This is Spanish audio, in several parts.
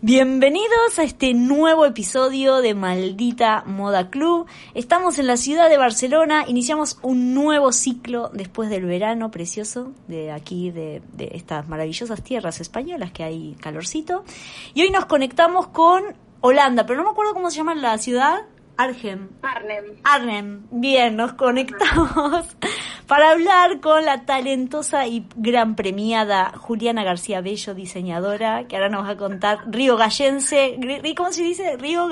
Bienvenidos a este nuevo episodio de Maldita Moda Club. Estamos en la ciudad de Barcelona, iniciamos un nuevo ciclo después del verano precioso de aquí, de, estas maravillosas tierras españolas que hay calorcito. Y hoy nos conectamos con Holanda, pero no me acuerdo cómo se llama la ciudad. Arnhem. Arnhem. Arnhem. Bien, nos conectamos para hablar con la talentosa y gran premiada Juliana García Bello, diseñadora, que ahora nos va a contar Río Gallense. ¿Cómo se dice? Río.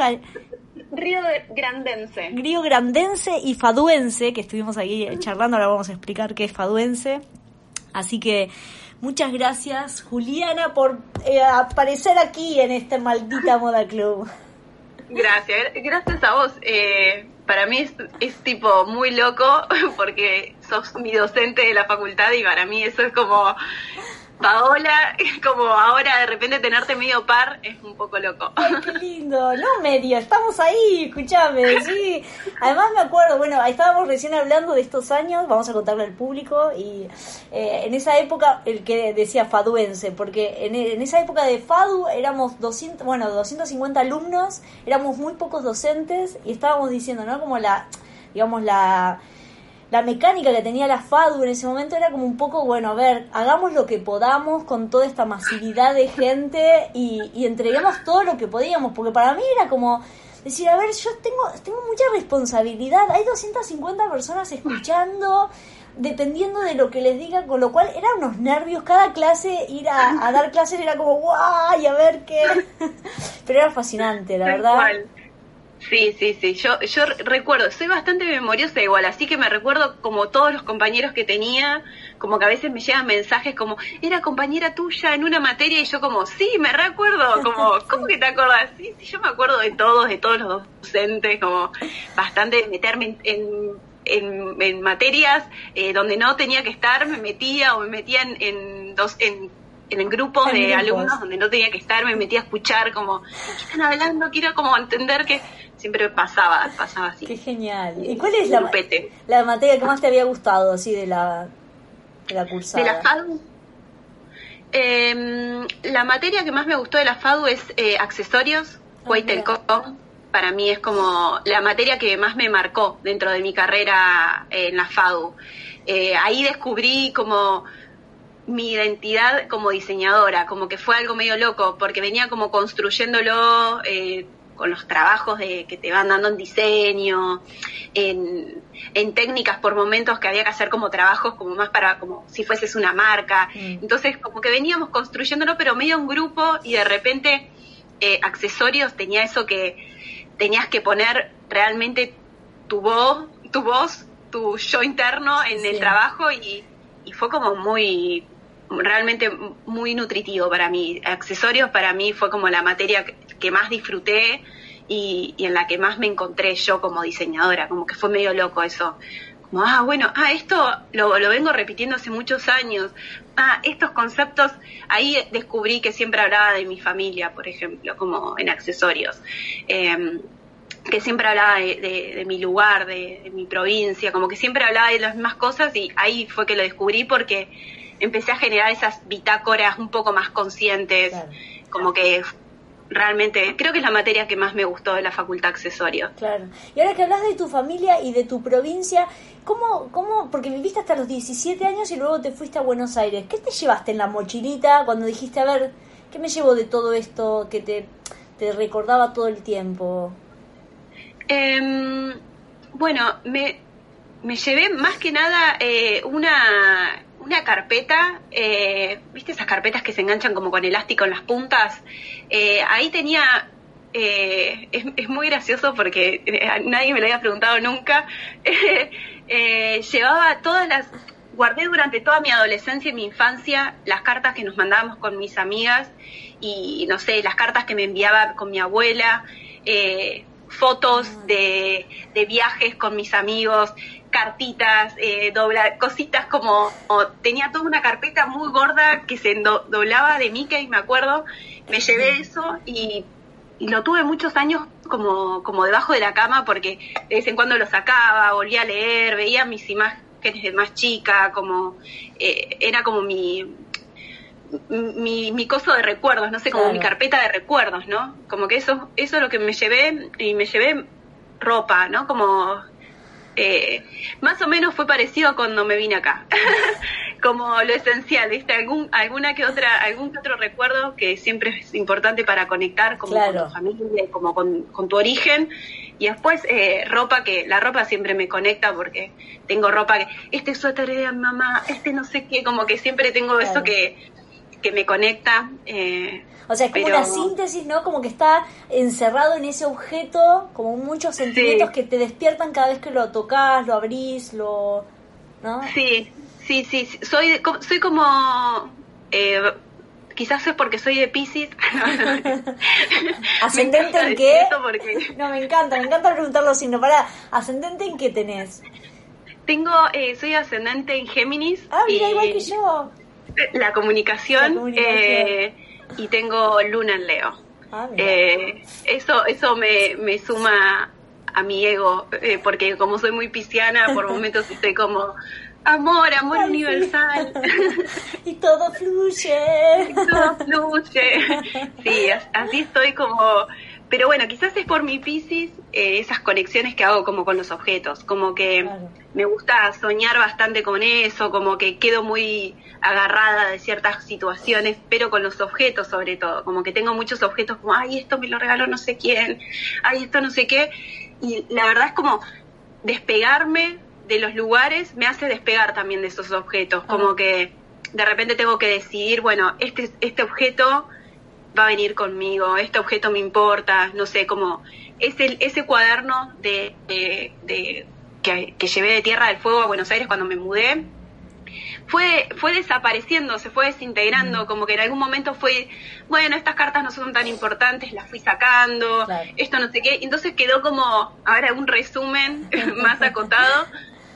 Río Grandense. Río Grandense y Faduense, que estuvimos ahí charlando, ahora vamos a explicar qué es Faduense. Así que muchas gracias, Juliana, por eh, aparecer aquí en este maldita Moda Club. Gracias, gracias a vos. Eh, para mí es, es, tipo muy loco porque sos mi docente de la facultad y para mí eso es como Paola, como ahora de repente tenerte medio par es un poco loco. Ay, qué lindo, no medio, estamos ahí, escúchame, sí. Además me acuerdo, bueno, estábamos recién hablando de estos años, vamos a contarle al público, y eh, en esa época, el que decía faduense, porque en, en, esa época de FADU éramos 200, bueno, 250 alumnos, éramos muy pocos docentes, y estábamos diciendo, ¿no? Como la, digamos, la la mecánica que tenía la FADU en ese momento era como un poco, bueno, a ver, hagamos lo que podamos con toda esta masividad de gente y, y entreguemos todo lo que podíamos, porque para mí era como decir, a ver, yo tengo, tengo mucha responsabilidad, hay 250 personas escuchando, dependiendo de lo que les diga, con lo cual eran unos nervios, cada clase, ir a, a dar clases era como, guay, a ver qué, pero era fascinante, la verdad. Sí, sí, sí, yo, yo recuerdo, soy bastante memoriosa igual, así que me recuerdo como todos los compañeros que tenía, como que a veces me llegan mensajes como, era compañera tuya en una materia y yo como, sí, me recuerdo, como, ¿cómo que te acuerdas? Sí, sí, yo me acuerdo de todos, de todos los docentes, como bastante de meterme en, en, en, materias eh, donde no tenía que estar, me metía o me metía en, en, dos, en en grupos de alumnos donde no tenía que estar, me metía a escuchar como, ¿qué están hablando? Quiero como entender que siempre pasaba, pasaba así. Qué genial. ¿Y cuál es la, la materia que más te había gustado así de la, de la cursada? De la FADU. Eh, la materia que más me gustó de la FADU es eh, accesorios, ah, Para mí es como la materia que más me marcó dentro de mi carrera en la FADU. Eh, ahí descubrí como mi identidad como diseñadora, como que fue algo medio loco, porque venía como construyéndolo eh, con los trabajos de, que te van dando en diseño, en, en, técnicas por momentos que había que hacer como trabajos como más para como si fueses una marca. Mm. Entonces como que veníamos construyéndolo pero medio un grupo y de repente eh, accesorios tenía eso que tenías que poner realmente tu voz, tu voz, tu yo interno en sí. el trabajo y, y fue como muy realmente muy nutritivo para mí. Accesorios para mí fue como la materia que más disfruté y, y, en la que más me encontré yo como diseñadora, como que fue medio loco eso. Como, ah, bueno, ah, esto lo, lo vengo repitiendo hace muchos años. Ah, estos conceptos, ahí descubrí que siempre hablaba de mi familia, por ejemplo, como en accesorios. Eh, que siempre hablaba de, mi lugar, de, mi provincia, como que siempre hablaba de las mismas cosas y ahí fue que lo descubrí porque empecé a generar esas bitácoras un poco más conscientes, claro. como que realmente creo que es la materia que más me gustó de la facultad accesorio. Claro. Y ahora que hablas de tu familia y de tu provincia, ¿cómo, cómo, porque viviste hasta los 17 años y luego te fuiste a Buenos Aires, ¿qué te llevaste en la mochilita cuando dijiste, a ver, ¿qué me llevo de todo esto que te, te recordaba todo el tiempo? Eh, bueno, me, me llevé más que nada eh, una una carpeta, eh, ¿viste esas carpetas que se enganchan como con elástico en las puntas? Eh, ahí tenía, eh, es, es, muy gracioso porque nadie me lo había preguntado nunca, llevaba todas las guardé durante toda mi adolescencia y mi infancia las cartas que nos mandábamos con mis amigas y, no sé, las cartas que me enviaba con mi abuela, fotos ah. de, de, viajes con mis amigos, cartitas, eh, dobla, cositas como, tenía toda una carpeta muy gorda que se doblaba de Mickey, me acuerdo, me llevé eso y, y, lo tuve muchos años como, como debajo de la cama porque de vez en cuando lo sacaba, volvía a leer, veía mis imágenes de más chica, como eh, era como mi, mi, mi, coso de recuerdos, no sé, como mi carpeta de recuerdos, ¿no? Como que eso, eso es lo que me llevé, y me llevé ropa, ¿no? Como eh, más o menos fue parecido a cuando me vine acá. como lo esencial, ¿viste? Algún, alguna que otra, algún que otro recuerdo que siempre es importante para conectar como con tu familia, como con, con tu origen. Y después eh, ropa que, la ropa siempre me conecta porque tengo ropa que, este suéter de mamá, este no sé qué, como que siempre tengo eso que, que me conecta. Eh, o sea, es como una síntesis, ¿no? Como que está encerrado en ese objeto, como muchos sentimientos que te despiertan cada vez que lo tocas, lo abrís, lo... ¿no? Sí, sí, sí. Soy, soy como... Eh, quizás es porque soy de Pisces. ¿Ascendente en qué? No, me encanta, me encanta preguntarlo así, no para, ¿ascendente en qué tenés? Tengo, eh, soy ascendente en Géminis. Ah, mira, igual que yo. La comunicación. Eh, y tengo luna en Leo. Ah, eh, eso eso me, me suma a mi ego, eh, porque como soy muy pisciana, por momentos estoy como amor, amor universal. y todo fluye. y todo fluye. Sí, así estoy como pero bueno, quizás es por mi Pisces eh, esas conexiones que hago como con los objetos, como que me gusta soñar bastante con eso, como que quedo muy agarrada de ciertas situaciones, pero con los objetos sobre todo, como que tengo muchos objetos como, ay, esto me lo regaló no sé quién, ay, esto no sé qué, y la verdad es como despegarme de los lugares me hace despegar también de esos objetos, como que de repente tengo que decidir, bueno, este, este objeto va a venir conmigo, este objeto me importa, no sé, como ese, ese cuaderno de, de, que, que, llevé de Tierra del Fuego a Buenos Aires cuando me mudé, fue, fue desapareciendo, se fue desintegrando, mm. como que en algún momento fue, bueno, estas cartas no son tan importantes, las fui sacando, esto no sé qué, entonces quedó como, ahora un resumen más acotado,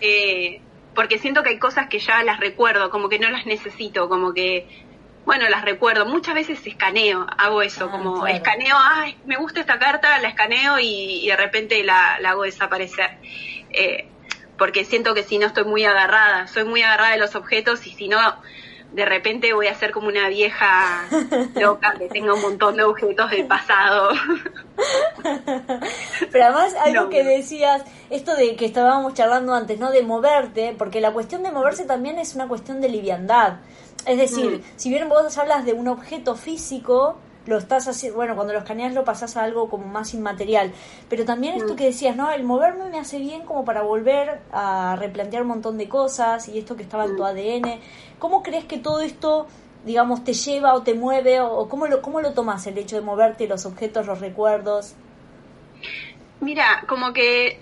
eh, porque siento que hay cosas que ya las recuerdo, como que no las necesito, como que bueno, las recuerdo. Muchas veces escaneo, hago eso, ah, como escaneo, ay, me gusta esta carta, la escaneo y, de repente la, hago desaparecer. Eh, porque siento que si no estoy muy agarrada, soy muy agarrada de los objetos y si no, de repente voy a ser como una vieja loca que tenga un montón de objetos del pasado. Pero además algo que decías, esto de que estábamos charlando antes, ¿no? De moverte, porque la cuestión de moverse también es una cuestión de liviandad. Es decir, mm. si bien vos hablas de un objeto físico, lo estás haciendo, bueno, cuando lo escaneas lo pasás a algo como más inmaterial. Pero también esto mm. que decías, ¿no? El moverme me hace bien como para volver a replantear un montón de cosas y esto que estaba en tu mm. ADN. ¿Cómo crees que todo esto, digamos, te lleva o te mueve o, cómo lo, cómo lo tomas el hecho de moverte, los objetos, los recuerdos? Mira, como que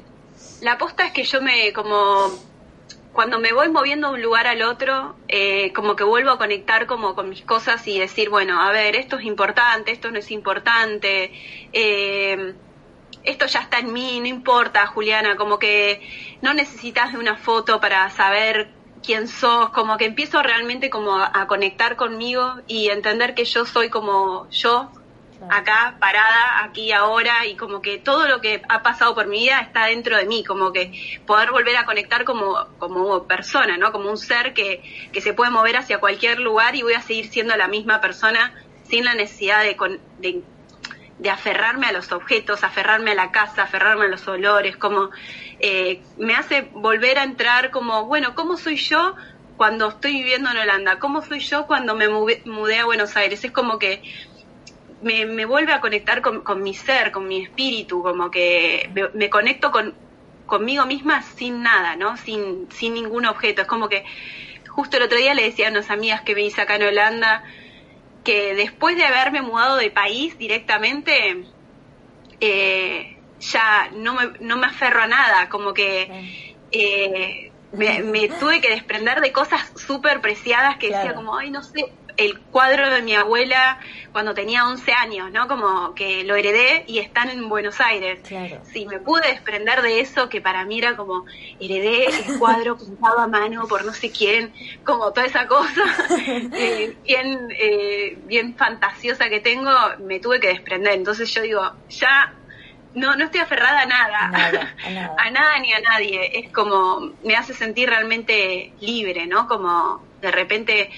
la aposta es que yo me como cuando me voy moviendo de un lugar al otro, eh, como que vuelvo a conectar como con mis cosas y decir, bueno, a ver, esto es importante, esto no es importante, eh, esto ya está en mí, no importa, Juliana, como que no necesitas de una foto para saber quién sos, como que empiezo realmente como a conectar conmigo y entender que yo soy como yo, acá parada, aquí ahora, y como que todo lo que ha pasado por mi vida está dentro de mí, como que poder volver a conectar como, como persona, ¿no? Como un ser que, que se puede mover hacia cualquier lugar y voy a seguir siendo la misma persona sin la necesidad de, de, de aferrarme a los objetos, aferrarme a la casa, aferrarme a los olores, como eh, me hace volver a entrar como, bueno, ¿cómo soy yo? cuando estoy viviendo en Holanda, cómo soy yo cuando me mudé a Buenos Aires. Es como que me, me vuelve a conectar con, con, mi ser, con mi espíritu, como que me, conecto con, conmigo misma sin nada, ¿no? Sin, sin ningún objeto. Es como que justo el otro día le decía a unas amigas que me hice acá en Holanda que después de haberme mudado de país directamente, eh, ya no me, no me aferro a nada, como que eh, me, me tuve que desprender de cosas súper preciadas que decía como, ay, no sé, el cuadro de mi abuela cuando tenía 11 años, ¿no? Como que lo heredé y están en Buenos Aires. Claro. Sí, me pude desprender de eso que para mí era como heredé el cuadro pintado a mano por no sé quién, como toda esa cosa eh, bien, eh, bien fantasiosa que tengo, me tuve que desprender. Entonces yo digo, ya no, no estoy aferrada a nada, A nada, a nada. a nada ni a nadie. Es como, me hace sentir realmente libre, ¿no? Como de repente,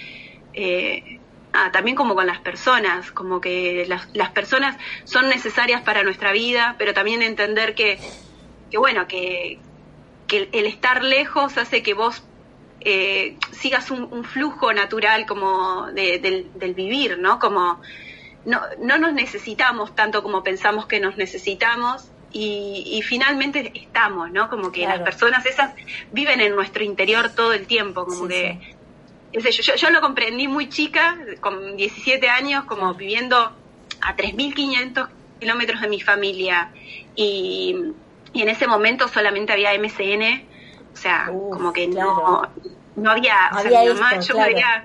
eh, ah, también como con las personas, como que las, las personas son necesarias para nuestra vida, pero también entender que, que bueno, que, que el, estar lejos hace que vos eh, sigas un, un flujo natural como de- del, del vivir, ¿no? Como no, no nos necesitamos tanto como pensamos que nos necesitamos y, y finalmente estamos, ¿no? Como que Claro. las personas esas viven en nuestro interior todo el tiempo, como Sí, que sí. Yo, yo, yo lo comprendí muy chica, con 17 años, como viviendo a 3.500 kilómetros de mi familia y, y en ese momento solamente había MCN, o sea, Uf, como que claro. no, no había, o sea, mi mamá, esto, yo claro. me veía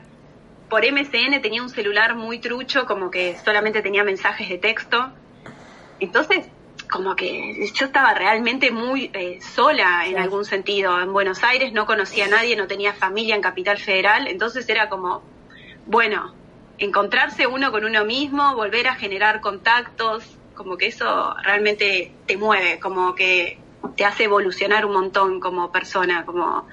por MCN tenía un celular muy trucho, como que solamente tenía mensajes de texto. Entonces, como que yo estaba realmente muy eh, sola en algún sentido. En Buenos Aires no conocía a nadie, no tenía familia en Capital Federal, entonces era como, bueno, encontrarse uno con uno mismo, volver a generar contactos, como que eso realmente te mueve, como que te hace evolucionar un montón como persona, como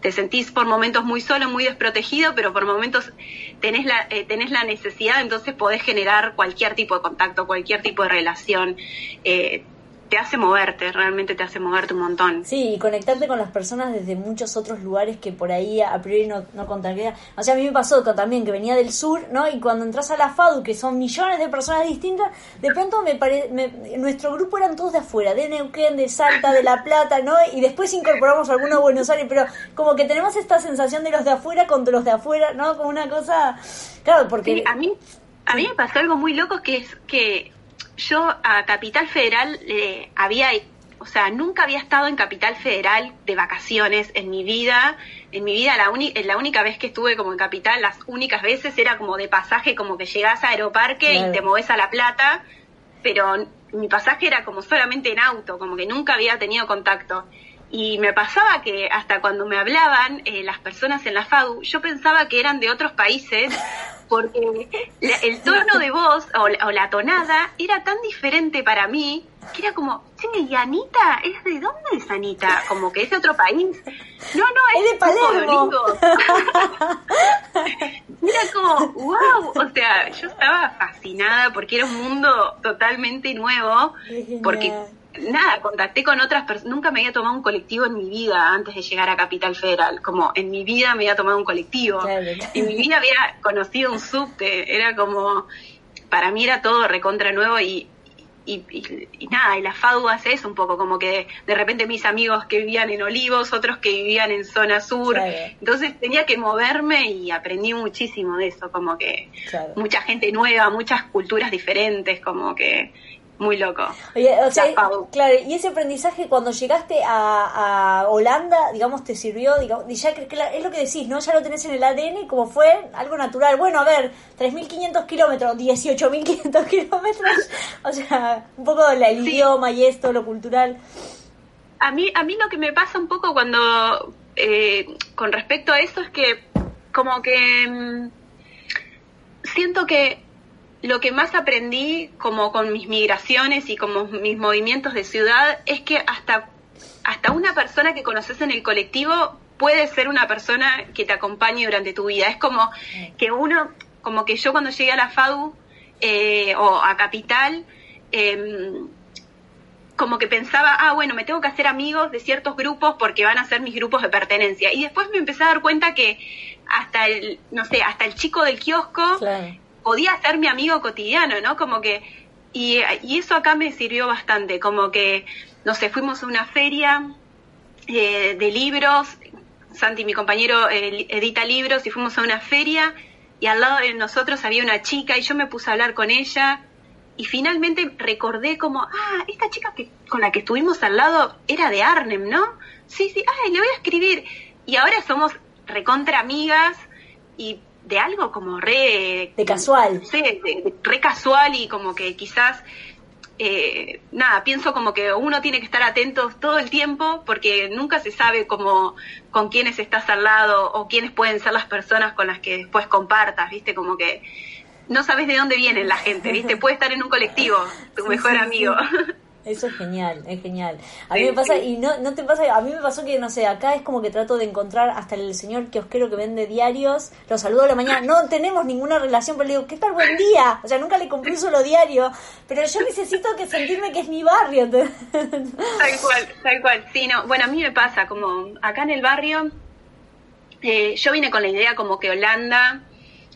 te sentís por momentos muy solo, muy desprotegido, pero por momentos tenés la, eh, tenés la necesidad, entonces podés generar cualquier tipo de contacto, cualquier tipo de relación. Eh, te hace moverte, realmente te hace moverte un montón. Sí, y conectarte con las personas desde muchos otros lugares que por ahí a priori no, no contaría. O sea, a mí me pasó también que venía del sur, ¿no? Y cuando entras a la FADU, que son millones de personas distintas, de pronto me, pare, me nuestro grupo eran todos de afuera, de Neuquén, de Salta, de La Plata, ¿no? Y después incorporamos algunos a Buenos Aires, pero como que tenemos esta sensación de los de afuera contra los de afuera, ¿no? Como una cosa... Claro, porque... Sí, a mí, a mí me pasó algo muy loco que es que yo a Capital Federal eh, había, o sea, nunca había estado en Capital Federal de vacaciones en mi vida. En mi vida, la, uni- la única vez que estuve como en Capital, las únicas veces era como de pasaje, como que llegás a Aeroparque Claro. y te movés a La Plata, pero mi pasaje era como solamente en auto, como que nunca había tenido contacto. Y me pasaba que hasta cuando me hablaban eh, las personas en la FADU, yo pensaba que eran de otros países, porque la- el tono de voz o la, o la tonada era tan diferente para mí, que era como, che, ¿y Anita? ¿Es de dónde es Anita? Como que es de otro país. No, no, Es de un Palermo. Era como, wow, o sea, yo estaba fascinada porque era un mundo totalmente nuevo, porque nada, contacté con otras personas, nunca me había tomado un colectivo en mi vida antes de llegar a Capital Federal, como en mi vida me había tomado un colectivo, Claro. en mi vida había conocido un subte, era como, para mí era todo recontra nuevo y, y, y- y nada, y la FADU hace eso un poco, como que de repente mis amigos que vivían en Olivos, otros que vivían en zona sur, Claro. entonces tenía que moverme y aprendí muchísimo de eso, como que mucha gente nueva, muchas culturas diferentes, como que muy loco. Oye, o sea, claro, y ese aprendizaje cuando llegaste a, a Holanda, digamos, te sirvió, digamos, y ya es lo que decís, ¿no? Ya lo tenés en el ADN, como fue algo natural. Bueno, a ver, 3.500 kilómetros, 18.500 kilómetros, o sea, un poco el Sí. idioma y esto, lo cultural. A mí, a mí lo que me pasa un poco cuando, eh, con respecto a eso es que como que mm, siento que lo que más aprendí como con mis migraciones y como mis movimientos de ciudad es que hasta, hasta una persona que conoces en el colectivo puede ser una persona que te acompañe durante tu vida. Es como que uno, como que yo cuando llegué a la FADU eh, o a Capital, em, como que pensaba, ah, bueno, me tengo que hacer amigos de ciertos grupos porque van a ser mis grupos de pertenencia. Y después me empecé a dar cuenta que hasta el, no sé, hasta el chico del kiosco. Podía ser mi amigo cotidiano, ¿no? Como que, y, y eso acá me sirvió bastante, como que, no sé, fuimos a una feria eh, de libros, Santi, mi compañero, eh, edita libros, y fuimos a una feria, y al lado de nosotros había una chica, y yo me puse a hablar con ella, y finalmente recordé como, ah, esta chica que, con la que estuvimos al lado era de Arnhem, ¿no? Sí, sí, ay, le voy a escribir. y ahora somos recontra amigas y de algo como re... De casual. Sí, de, re casual y como que quizás... Eh, nada, pienso como que uno tiene que estar atento todo el tiempo porque nunca se sabe como con quiénes estás al lado o quiénes pueden ser las personas con las que después compartas, ¿viste? Como que no sabes de dónde viene la gente, ¿viste? Puede estar en un colectivo, tu mejor amigo. Eso es genial, es genial. A mí me pasa, y no, no te pasa, a mí me pasó que, no sé, acá es como que trato de encontrar hasta el señor kiosquero que vende diarios, lo saludo a la mañana, no tenemos ninguna relación, pero le digo, ¿qué tal buen día? O sea, nunca le compré un solo diario, pero yo necesito que sentirme que es mi barrio. Tal cual, tal cual, sí, no, bueno, a mí me pasa, como acá en el barrio, eh, yo vine con la idea como que Holanda,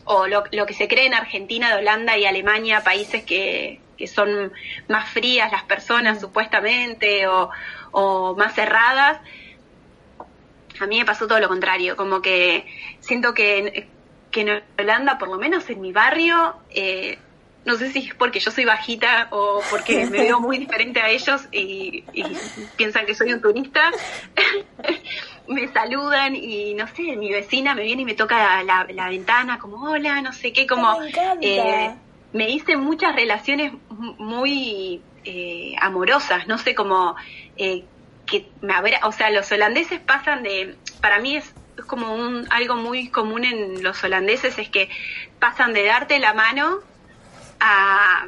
o lo, lo que se cree en Argentina de Holanda y Alemania, países que que son más frías las personas supuestamente o, más cerradas. A mí me pasó todo lo contrario, como que siento que, que en Holanda, por lo menos en mi barrio, eh, no sé si es porque yo soy bajita o porque me veo muy diferente a ellos y, piensan que soy un turista, me saludan y no sé, mi vecina me viene y me toca la, ventana como hola, no sé qué, como... Eh, me hice muchas relaciones muy eh, amorosas, no sé cómo eh, que me o sea, los holandeses pasan de, para mí es, como un algo muy común en los holandeses es que pasan de darte la mano a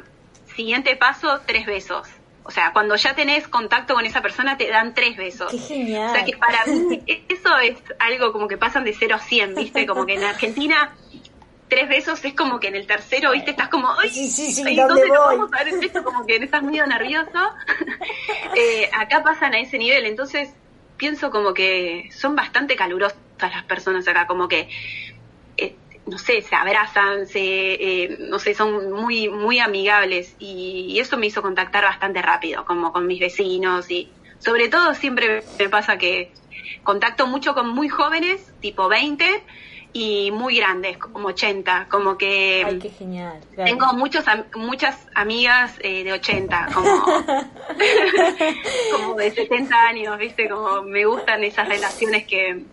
siguiente paso tres besos. O sea, cuando ya tenés contacto con esa persona te dan tres besos. Qué genial. O sea, que para mí eso es algo como que pasan de 0 a 100, ¿viste? Como que en Argentina tres besos es como que en el tercero, viste, estás como, ay, sí, sí, sí, ¿dónde, vamos a ver esto? Como que estás medio nervioso. eh, acá pasan a ese nivel, entonces pienso como que son bastante calurosas las personas acá, como que, eh, no sé, se abrazan, se, eh, no sé, son muy, muy amigables y, eso me hizo contactar bastante rápido, como con mis vecinos y sobre todo siempre me pasa que contacto mucho con muy jóvenes, tipo 20, y muy grandes, como 80, como que... Ay, qué genial. Tengo muchos, muchas amigas eh, de 80, como, como de 70 años, ¿viste? Como me gustan esas relaciones que,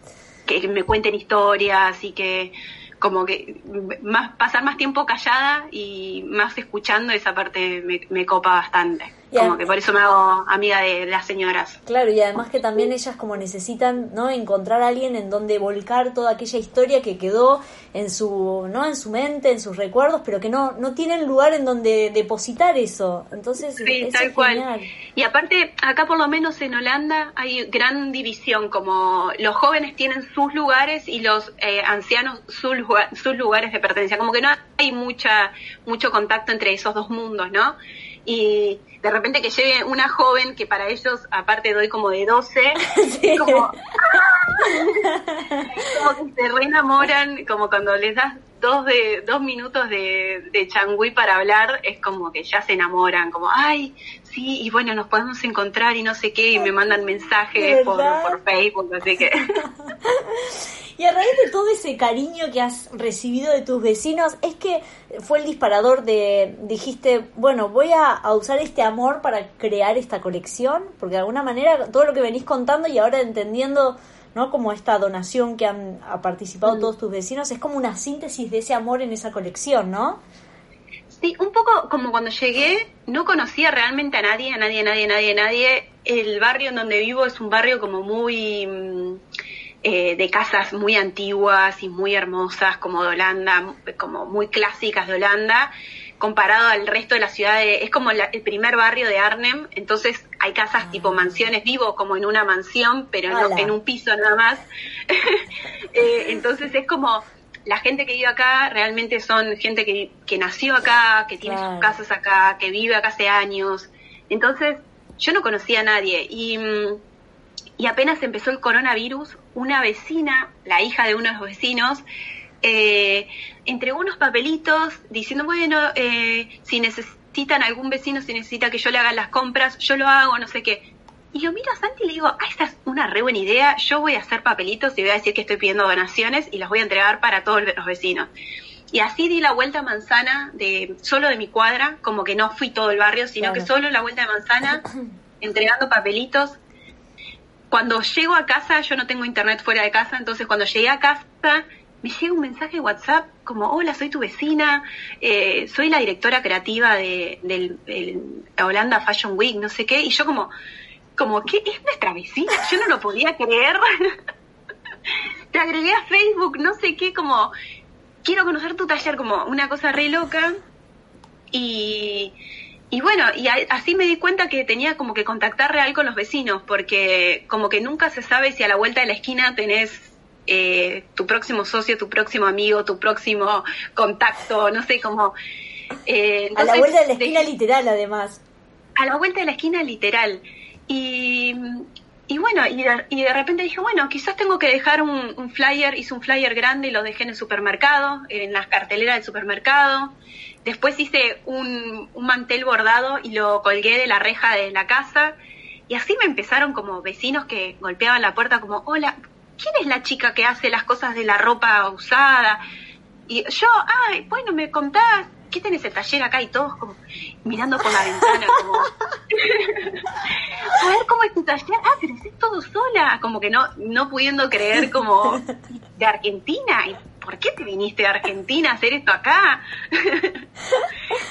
que me cuenten historias y que como que más pasar más tiempo callada y más escuchando esa parte me, me copa bastante como que por eso me hago amiga de, las señoras. Claro, y además que también ellas como necesitan, ¿no? Encontrar a alguien en donde volcar toda aquella historia que quedó en su, ¿no? En su mente, en sus recuerdos, pero que no, no tienen lugar en donde depositar eso. Entonces, sí, tal cual. Y aparte, acá por lo menos en Holanda hay gran división, como los jóvenes tienen sus lugares y los eh, ancianos sus, sus lugares de pertenencia, como que no hay mucha, mucho contacto entre esos dos mundos, ¿no? Y de repente que llegue una joven que para ellos, aparte doy como de 12, como, como que se reenamoran, como cuando les das dos, de, dos minutos de, de changüí para hablar, es como que ya se enamoran, como, ay, sí, y bueno, nos podemos encontrar y no sé qué, y me mandan mensajes por, por Facebook, así que... Y a raíz de todo ese cariño que has recibido de tus vecinos, es que fue el disparador de, dijiste, bueno, voy a, usar este amor para crear esta colección, porque de alguna manera todo lo que venís contando y ahora entendiendo, ¿no? Como esta donación que han participado mm. todos tus vecinos, es como una síntesis de ese amor en esa colección, ¿no? Sí, un poco como cuando llegué, no conocía realmente a nadie, a nadie, a nadie, a nadie, a nadie. El barrio en donde vivo es un barrio como muy mm, eh, de casas muy antiguas y muy hermosas como de Holanda, como muy clásicas de Holanda, comparado al resto de la ciudad. es como el primer barrio de Arnhem, entonces hay casas tipo ah. mansiones, vivo como en una mansión, pero no, en un piso nada más. Eh, entonces es como la gente que vive acá realmente son gente que, que nació acá, que tiene sus casas acá, que vive acá hace años. Entonces yo no conocía a nadie y y apenas empezó el coronavirus, una vecina, la hija de uno de los vecinos, eh, entregó unos papelitos diciendo, bueno, eh, si necesitan algún vecino, si necesita que yo le haga las compras, yo lo hago, no sé qué. Y yo miro a Santi y le digo, ah, esta es una re buena idea, yo voy a hacer papelitos y voy a decir que estoy pidiendo donaciones y las voy a entregar para todos los vecinos. Y así di la vuelta a manzana de solo de mi cuadra, como que no fui todo el barrio, sino que solo la vuelta de manzana, entregando papelitos. Cuando llego a casa, yo no tengo internet fuera de casa, entonces cuando llegué a casa me llega un mensaje de WhatsApp como, hola, soy tu vecina, eh, soy la directora creativa de, del, Holanda Fashion Week, no sé qué, y yo como, como, ¿qué es nuestra vecina? Yo no lo podía creer. Te agregué a Facebook, no sé qué, como, quiero conocer tu taller, como una cosa re loca. Y, y bueno, y así me di cuenta que tenía como que contactar real con los vecinos, porque como que nunca se sabe si a la vuelta de la esquina tenés eh, tu próximo socio, tu próximo amigo, tu próximo contacto, no sé, cómo... Eh, a la vuelta de la esquina literal, además. A la vuelta de la esquina literal. Y, y bueno, y de, repente dije, bueno, quizás tengo que dejar un, flyer, hice un flyer grande y lo dejé en el supermercado, en las carteleras del supermercado. Después hice un, un mantel bordado y lo colgué de la reja de la casa. Y así me empezaron como vecinos que golpeaban la puerta como, hola, ¿quién es la chica que hace las cosas de la ropa usada? Y yo, ay, bueno, me contás, ¿qué tenés el taller acá? Y todos como mirando por la ventana, como, a ver cómo es tu taller, ah, pero es todo sola, como que no, no pudiendo creer como de Argentina, ¿y por qué te viniste de Argentina a hacer esto acá?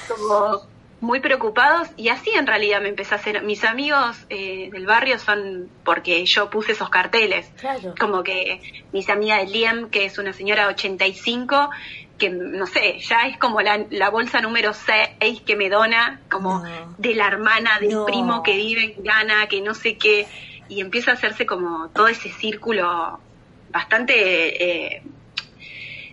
como muy preocupados y así en realidad me empecé a hacer. Mis amigos eh, del barrio son porque yo puse esos carteles. Como que mis amigas de Liam, que es una señora de 85, que no sé, ya es como la, bolsa número 6 que me dona, como de la hermana del primo que vive en Ghana, que no sé qué, y empieza a hacerse como todo ese círculo bastante. Eh,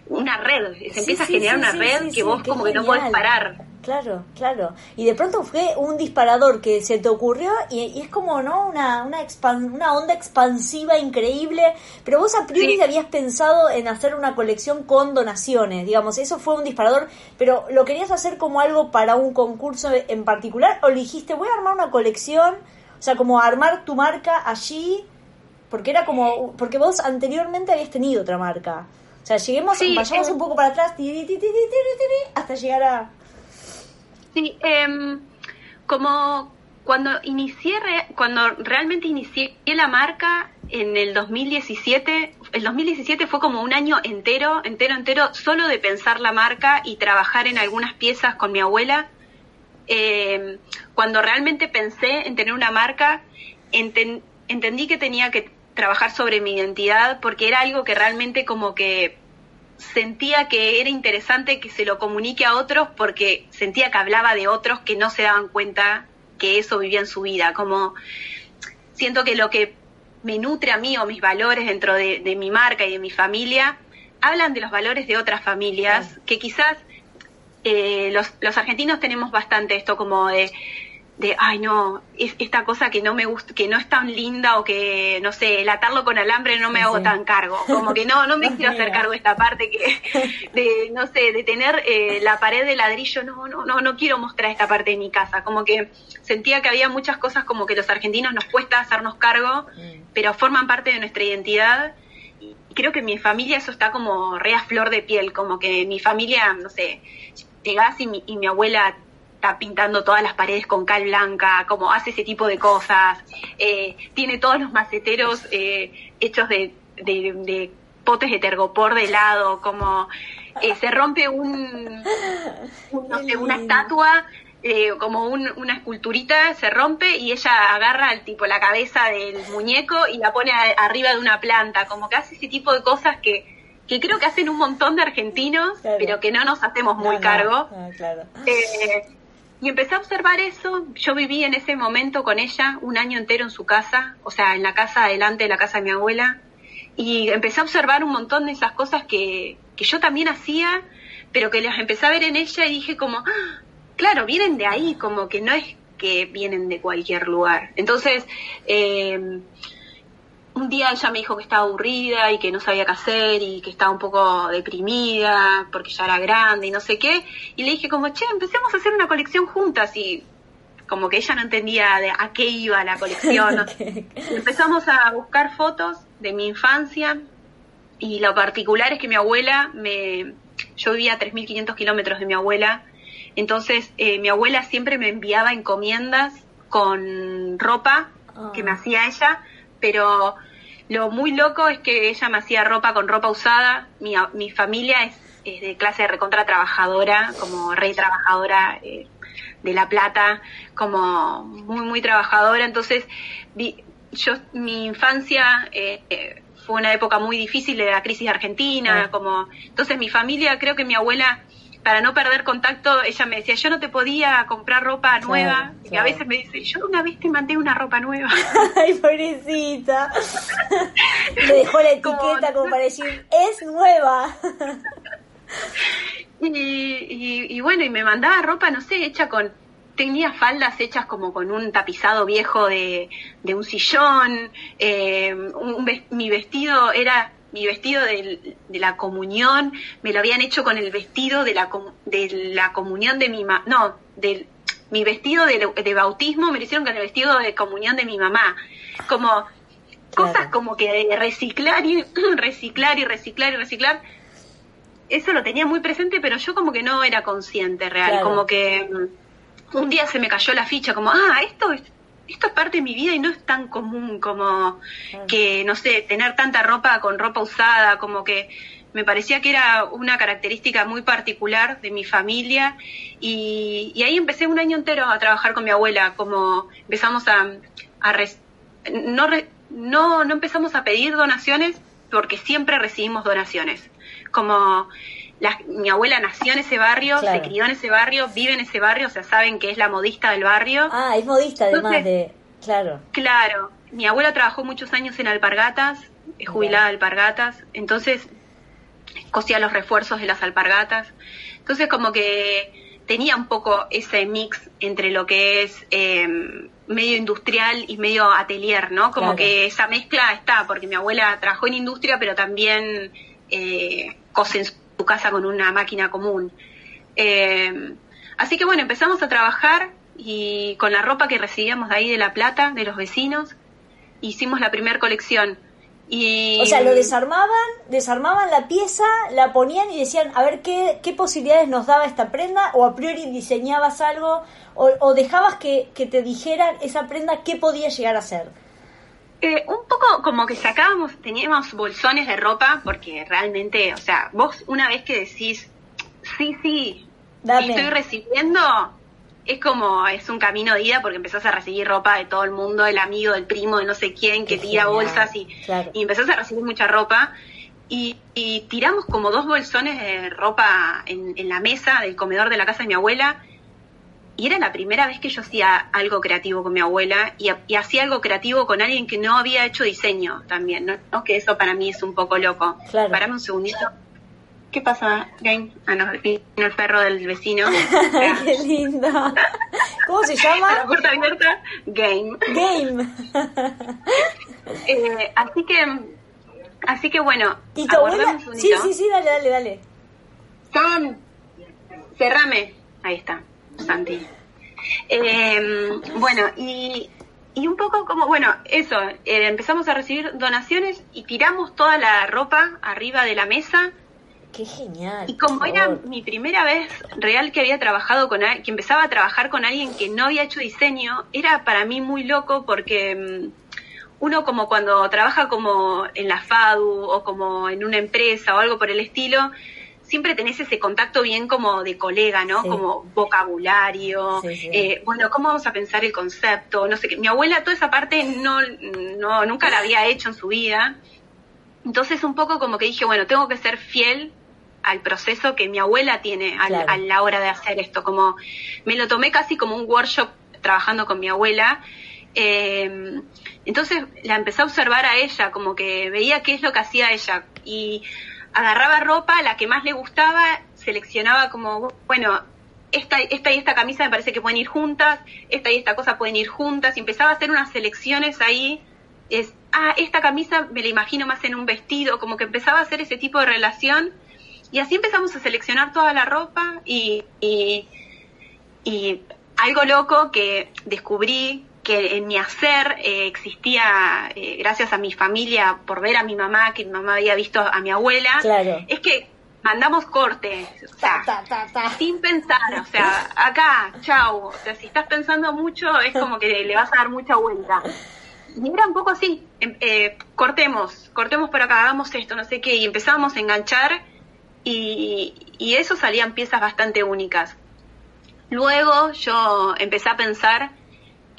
una red, se empieza a generar una red que vos como que no podés parar. Claro, claro. Y de pronto fue un disparador que se te ocurrió y, es como, ¿no? Una, una, una onda expansiva increíble. Pero vos a priori habías pensado en hacer una colección con donaciones, digamos. Eso fue un disparador. Pero ¿lo querías hacer como algo para un concurso en particular? ¿O dijiste, voy a armar una colección? O sea, como armar tu marca allí. Porque era como, porque vos anteriormente habías tenido otra marca. O sea, lleguemos, vayamos un poco para atrás hasta llegar a Sí, eh, como cuando inicié, cuando realmente inicié la marca en el 2017, el 2017 fue como un año entero, entero, entero, solo de pensar la marca y trabajar en algunas piezas con mi abuela. Eh, cuando realmente pensé en tener una marca, entendí que tenía que trabajar sobre mi identidad porque era algo que realmente como que sentía que era interesante que se lo comunique a otros porque sentía que hablaba de otros que no se daban cuenta que eso vivía en su vida. Como siento que lo que me nutre a mí o mis valores dentro de, mi marca y de mi familia hablan de los valores de otras familias que quizás eh, los, los argentinos tenemos bastante esto como de de, ay no, es esta cosa que no me gusta, que no es tan linda o que, no sé, el atarlo con alambre no me hago tan cargo. Como que no, no me quiero hacer cargo de esta parte que, de, no sé, de tener eh, la pared de ladrillo, no, no, no, no quiero mostrar esta parte de mi casa. Como que sentía que había muchas cosas como que los argentinos nos cuesta hacernos cargo, mm. pero forman parte de nuestra identidad. Y creo que en mi familia eso está como re a flor de piel, como que mi familia, no sé, llegás y mi, y mi abuela está pintando todas las paredes con cal blanca, como hace ese tipo de cosas, eh, tiene todos los maceteros eh, hechos de, de, potes de tergopor de lado, como eh, se rompe un, no sé, una estatua, como una esculturita, se rompe y ella agarra el tipo la cabeza del muñeco y la pone arriba de una planta, como que hace ese tipo de cosas que que creo que hacen un montón de argentinos, pero que no nos hacemos muy cargo. claro. Y empecé a observar eso. Yo viví en ese momento con ella un año entero en su casa, o sea, en la casa adelante de la casa de mi abuela. Y empecé a observar un montón de esas cosas que, que yo también hacía, pero que las empecé a ver en ella y dije como, ah, claro, vienen de ahí, como que no es que vienen de cualquier lugar. Entonces, eh, un día ella me dijo que estaba aburrida y que no sabía qué hacer y que estaba un poco deprimida porque ya era grande y no sé qué. Y le dije como, che, empecemos a hacer una colección juntas y como que ella no entendía de a qué iba la colección. Empezamos a buscar fotos de mi infancia y lo particular es que mi abuela me... Yo vivía a 3.500 kilómetros de mi abuela, entonces eh, mi abuela siempre me enviaba encomiendas con ropa que me ah. hacía ella pero lo muy loco es que ella me hacía ropa con ropa usada. Mi, mi familia es, de clase de recontra trabajadora, como rey trabajadora eh, de La Plata, como muy, muy trabajadora. Entonces, yo, mi infancia eh, eh, fue una época muy difícil de la crisis argentina, como, entonces mi familia, creo que mi abuela para no perder contacto, ella me decía, yo no te podía comprar ropa nueva. Y a veces me dice, yo una vez te mandé una ropa nueva. Ay, pobrecita. Le dejó la etiqueta como, para decir, es nueva. y, bueno, y me mandaba ropa, no sé, hecha con... Tenía faldas hechas como con un tapizado viejo de, de un sillón. Eh, mi vestido era mi vestido de, la comunión, me lo habían hecho con el vestido de la, de la comunión de mi mamá, no, del, mi vestido de, bautismo me lo hicieron con el vestido de comunión de mi mamá. Como cosas como que de reciclar y reciclar y reciclar y reciclar. Eso lo tenía muy presente, pero yo como que no era consciente real, como que mm, un día se me cayó la ficha, como, ah, esto es esto es parte de mi vida y no es tan común como que, no sé, tener tanta ropa con ropa usada, como que me parecía que era una característica muy particular de mi familia. Y, ahí empecé un año entero a trabajar con mi abuela, como empezamos a, no, no, no empezamos a pedir donaciones porque siempre recibimos donaciones, como mi abuela nació en ese barrio, se crió en ese barrio, vive en ese barrio, o sea, saben que es la modista del barrio. Ah, es modista además de... Claro. Claro. Mi abuela trabajó muchos años en alpargatas, es jubilada de alpargatas, entonces cosía los refuerzos de las alpargatas. Entonces como que tenía un poco ese mix entre lo que es em, medio industrial y medio atelier, ¿no? Como que esa mezcla está, porque mi abuela trabajó en industria, pero también eh, cose casa con una máquina común. Eh, así que bueno, empezamos a trabajar y con la ropa que recibíamos de ahí de La Plata, de los vecinos, hicimos la primera colección. Y... O sea, lo desarmaban, desarmaban la pieza, la ponían y decían, a ver qué, qué posibilidades nos daba esta prenda, o a priori diseñabas algo, o, dejabas que, que, te dijeran esa prenda qué podía llegar a ser. Eh, un poco como que sacábamos, teníamos bolsones de ropa, porque realmente, o sea, vos una vez que decís, sí, sí, estoy recibiendo, es como, es un camino de ida porque empezás a recibir ropa de todo el mundo, el amigo, el primo, de no sé quién, que tira bolsas y, y empezás a recibir mucha ropa. Y, tiramos como dos bolsones de ropa en, en la mesa del comedor de la casa de mi abuela y era la primera vez que yo hacía algo creativo con mi abuela y, hacía algo creativo con alguien que no había hecho diseño también, ¿no? Que eso para mí es un poco loco. Claro. Parame un segundito. ¿Qué pasa, Game? Ah, no, vino el perro del vecino. Qué lindo. ¿Cómo se llama? La puerta abierta, Game. Game. eh, así que, así que bueno. ¿Y tu abuela? Sí, sí, sí, dale, dale, dale. San, cerrame. Ahí está. Santi. Em, bueno, y, y, un poco como, bueno, eso, eh, empezamos a recibir donaciones y tiramos toda la ropa arriba de la mesa. Qué genial. Y como era mi primera vez real que había trabajado con que empezaba a trabajar con alguien que no había hecho diseño, era para mí muy loco porque mm, uno como cuando trabaja como en la FADU o como en una empresa o algo por el estilo, siempre tenés ese contacto bien como de colega, ¿no? Como vocabulario, eh, bueno, ¿cómo vamos a pensar el concepto? No sé qué. Mi abuela toda esa parte no, no, nunca la había hecho en su vida. Entonces un poco como que dije, bueno, tengo que ser fiel al proceso que mi abuela tiene a, la hora de hacer esto. Como me lo tomé casi como un workshop trabajando con mi abuela. Eh, entonces la empecé a observar a ella, como que veía qué es lo que hacía ella. Y agarraba ropa, la que más le gustaba, seleccionaba como, bueno, esta, esta y esta camisa me parece que pueden ir juntas, esta y esta cosa pueden ir juntas, y empezaba a hacer unas selecciones ahí, es, ah, esta camisa me la imagino más en un vestido, como que empezaba a hacer ese tipo de relación, y así empezamos a seleccionar toda la ropa, y, y, y algo loco que descubrí que en mi hacer eh, existía, eh, gracias a mi familia, por ver a mi mamá, que mi mamá había visto a mi abuela, es que mandamos corte, o sea, sin pensar, o sea, acá, chau, o sea, si estás pensando mucho es como que le vas a dar mucha vuelta. Y era un poco así, em, eh, cortemos, cortemos por acá, hagamos esto, no sé qué, y empezábamos a enganchar y, y eso salían piezas bastante únicas. Luego yo empecé a pensar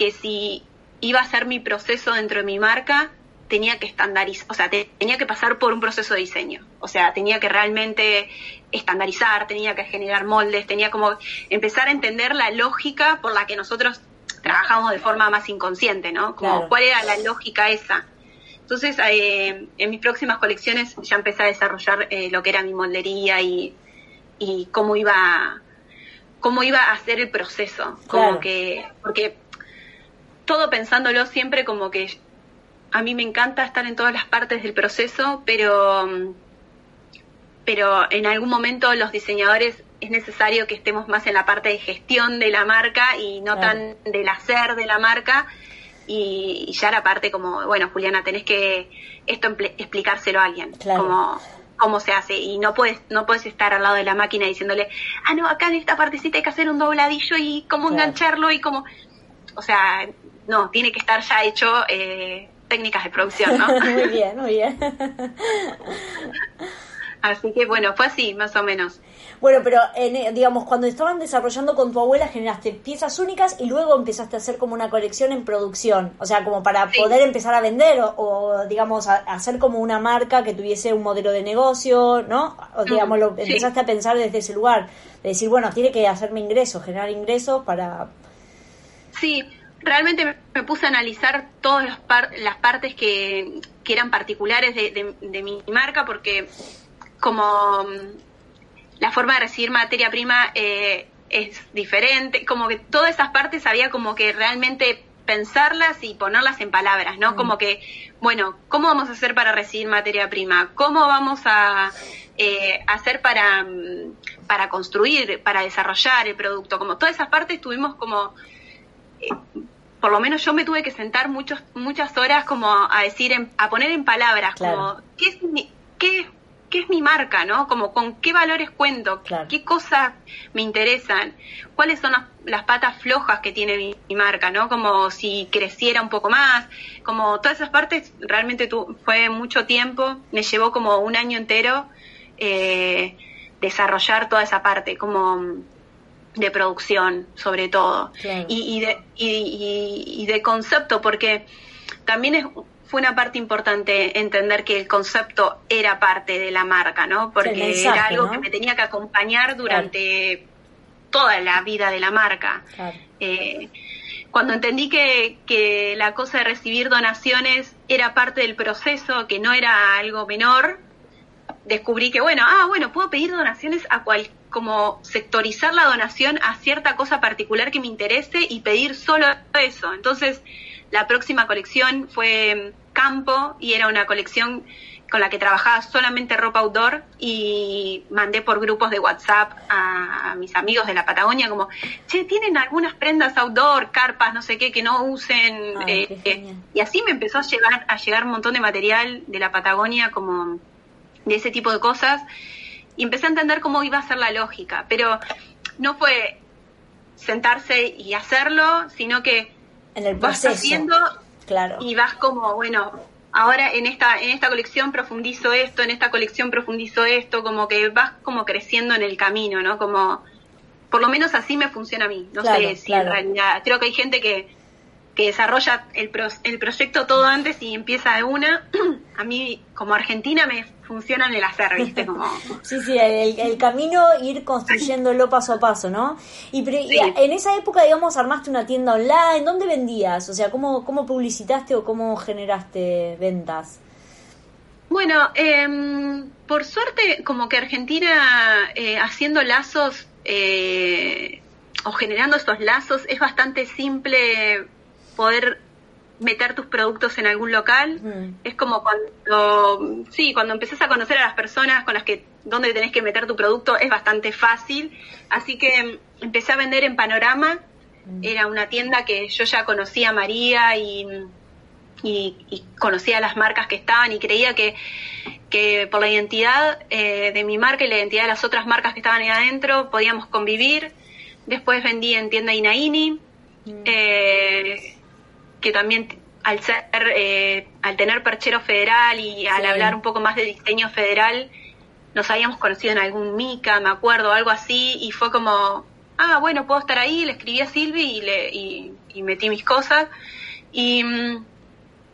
que si iba a ser mi proceso dentro de mi marca, tenía que estandarizar, o sea, tenía que pasar por un proceso de diseño. O sea, tenía que realmente estandarizar, tenía que generar moldes, tenía como empezar a entender la lógica por la que nosotros trabajamos de forma más inconsciente, ¿no? Como cuál era la lógica esa. Entonces, eh, en mis próximas colecciones ya empecé a desarrollar eh, lo que era mi moldería y, y cómo iba cómo iba a ser el proceso, como que porque todo pensándolo siempre como que a mí me encanta estar en todas las partes del proceso, pero, pero en algún momento los diseñadores es necesario que estemos más en la parte de gestión de la marca y no tan del hacer de la marca. Y, ya la parte como, bueno, Juliana, tenés que esto explicárselo a alguien, como cómo se hace. Y no puedes no puedes estar al lado de la máquina diciéndole, ah, no, acá en esta partecita hay que hacer un dobladillo y cómo engancharlo y cómo... O sea, no, tiene que estar ya hecho eh, técnicas de producción, ¿no? muy bien, muy bien. Así que bueno, fue así, más o menos. Bueno, pero en, digamos, cuando estaban desarrollando con tu abuela generaste piezas únicas y luego empezaste a hacer como una colección en producción, o sea, como para poder empezar a vender o, digamos, a, hacer como una marca que tuviese un modelo de negocio, ¿no? O digamos, lo, empezaste a pensar desde ese lugar, de decir, bueno, tiene que hacerme ingresos, generar ingresos para... Sí, realmente me, puse a analizar todas las, partes que, eran particulares de, mi marca porque como mm, la forma de recibir materia prima eh, es diferente, como que todas esas partes había como que realmente pensarlas y ponerlas en palabras, ¿no? Mm. Como que, bueno, ¿cómo vamos a hacer para recibir materia prima? ¿Cómo vamos a eh, hacer para, mm, para construir, para desarrollar el producto? Como todas esas partes tuvimos como por lo menos yo me tuve que sentar muchos, muchas horas como a decir, a poner en palabras, como, ¿qué es, mi, qué, es mi marca, no? Como, ¿con qué valores cuento? ¿Qué cosas me interesan? ¿Cuáles son las, patas flojas que tiene mi, marca, no? Como si creciera un poco más, como todas esas partes, realmente tu, fue mucho tiempo, me llevó como un año entero eh, desarrollar toda esa parte, como de producción, sobre todo, y, de, y, de concepto, porque también es, fue una parte importante entender que el concepto era parte de la marca, ¿no? Porque era algo que me tenía que acompañar durante toda la vida de la marca. Eh, cuando entendí que, que la cosa de recibir donaciones era parte del proceso, que no era algo menor, descubrí que, bueno, ah, bueno, puedo pedir donaciones a cualquier como sectorizar la donación a cierta cosa particular que me interese y pedir solo eso. Entonces, la próxima colección fue Campo y era una colección con la que trabajaba solamente ropa outdoor y mandé por grupos de WhatsApp a, mis amigos de la Patagonia como, che, ¿tienen algunas prendas outdoor, carpas, no sé qué, que no usen? Eh, eh, y así me empezó a llegar, a llegar un montón de material de la Patagonia como de ese tipo de cosas y empecé a entender cómo iba a ser la lógica, pero no fue sentarse y hacerlo, sino que en el vas haciendo claro. y vas como, bueno, ahora en esta, en esta colección profundizo esto, en esta colección profundizo esto, como que vas como creciendo en el camino, ¿no? Como, por lo menos así me funciona a mí. No sé si en realidad, creo que hay gente que, que desarrolla el, el proyecto todo antes y empieza de una. a mí, como argentina, me funciona en el hacer, ¿viste? Como... sí, sí, el, camino, ir construyéndolo paso a paso, ¿no? Y, en esa época, digamos, armaste una tienda online, ¿dónde vendías? O sea, ¿cómo, cómo publicitaste o cómo generaste ventas? Bueno, em, por suerte, como que Argentina, eh, haciendo lazos eh, o generando estos lazos, es bastante simple poder meter tus productos en algún local. Mm. Es como cuando, sí, cuando empezás a conocer a las personas con las que, donde tenés que meter tu producto, es bastante fácil. Así que empecé a vender en Panorama. Mm. Era una tienda que yo ya conocía a María y, y, conocía las marcas que estaban y creía que, que por la identidad eh, de mi marca y la identidad de las otras marcas que estaban ahí adentro podíamos convivir. Después vendí en tienda Inaini. Mm. Eh, que también al ser, eh, al tener perchero federal y al hablar un poco más de diseño federal, nos habíamos conocido en algún Mica, me acuerdo, algo así, y fue como, ah, bueno, puedo estar ahí, le escribí a Silvi y, le, y, metí mis cosas. Y,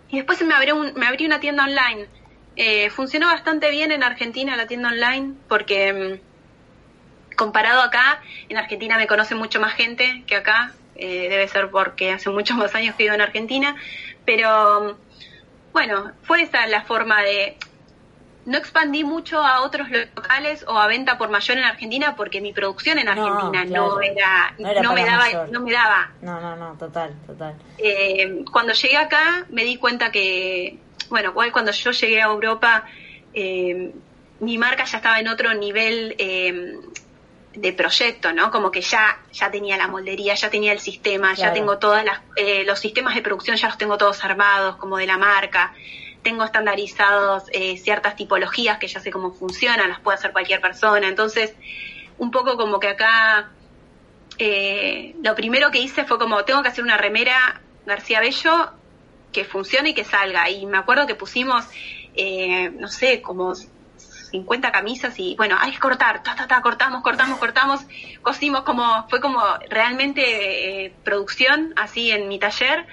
y después me abrió, me abrí una tienda online. Eh, funcionó bastante bien en Argentina la tienda online porque mm, comparado acá, en Argentina me conoce mucho más gente que acá, eh, debe ser porque hace muchos más años que vivo en Argentina, pero bueno, fue esa la forma de... No expandí mucho a otros locales o a venta por mayor en Argentina porque mi producción en Argentina no, era, no, me daba, no me daba. No, no, no, total, total. Eh, cuando llegué acá me di cuenta que, bueno, igual cuando yo llegué a Europa, eh, mi marca ya estaba en otro nivel eh, de proyecto, ¿no? Como que ya, ya tenía la moldería, ya tenía el sistema, ya tengo todas las, eh, los sistemas de producción ya los tengo todos armados, como de la marca. Tengo estandarizados eh, ciertas tipologías que ya sé cómo funcionan, las puede hacer cualquier persona. Entonces, un poco como que acá, eh, lo primero que hice fue como, tengo que hacer una remera García Bello que funcione y que salga. Y me acuerdo que pusimos, no sé, como 50 camisas y bueno, hay que cortar, ta, ta, ta, cortamos, cortamos, cortamos, cosimos como, fue como realmente eh, producción así en mi taller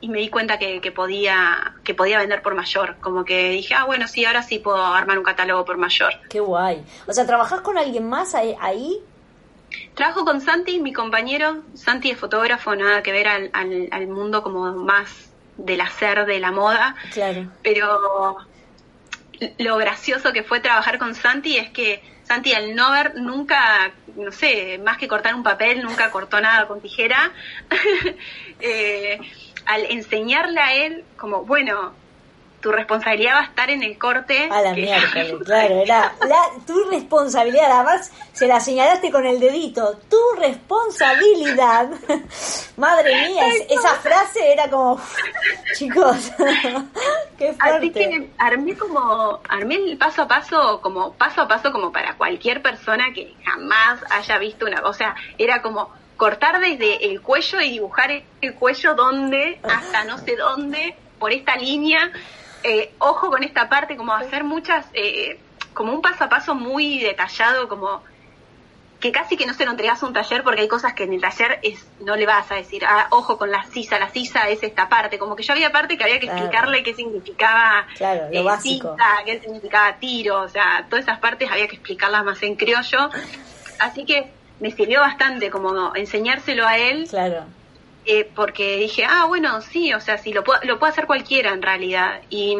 y me di cuenta que, que, podía que podía vender por mayor, como que dije, ah, bueno, sí, ahora sí puedo armar un catálogo por mayor. Qué guay. O sea, ¿trabajás con alguien más ahí? Trabajo con Santi, mi compañero. Santi es fotógrafo, nada que ver al, al, al mundo como más del hacer de la moda. Claro. Pero lo gracioso que fue trabajar con Santi es que Santi al no ver nunca, no sé, más que cortar un papel, nunca cortó nada con tijera. eh, al enseñarle a él, como, bueno, tu responsabilidad va a estar en el corte. A la mierda, claro, era la, tu responsabilidad, además se la señalaste con el dedito, tu responsabilidad. Madre mía, esa frase era como, chicos, qué fuerte. Así que armé como, armé el paso a paso, como paso a paso como para cualquier persona que jamás haya visto una, o sea, era como cortar desde el cuello y dibujar el cuello donde, hasta no sé dónde, por esta línea, eh, ojo con esta parte, como hacer muchas, eh, como un paso a paso muy detallado, como que casi que no se lo entregas a un taller porque hay cosas que en el taller es no le vas a decir, ah, ojo con la sisa, la sisa es esta parte, como que yo había parte que había que explicarle qué significaba claro, lo eh, Sisa, qué significaba tiro, o sea, todas esas partes había que explicarlas más en criollo, así que me sirvió bastante como enseñárselo a él. Claro eh, porque dije, ah, bueno, sí, o sea, sí, lo, puedo, lo puede hacer cualquiera en realidad. Y,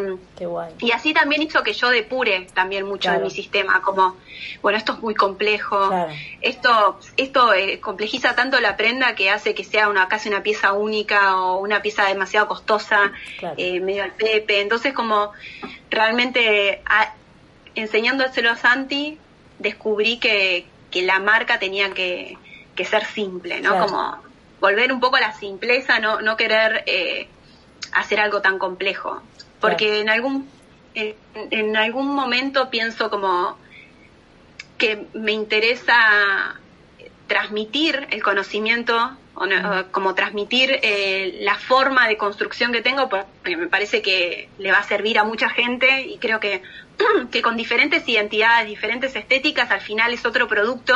y así también hizo que yo depure también mucho en mi sistema, como, bueno, esto es muy complejo, esto esto eh, complejiza tanto la prenda que hace que sea una casi una pieza única o una pieza demasiado costosa, eh, medio al pepe. Entonces, como realmente enseñándoselo a Santi, descubrí que, que la marca tenía que, que ser simple, ¿no? Como volver un poco a la simpleza, no, no querer eh, hacer algo tan complejo. Porque en algún en, algún momento pienso como que me interesa transmitir el conocimiento o, como transmitir eh, la forma de construcción que tengo porque me parece que le va a servir a mucha gente y creo que, que con diferentes identidades, diferentes estéticas al final es otro producto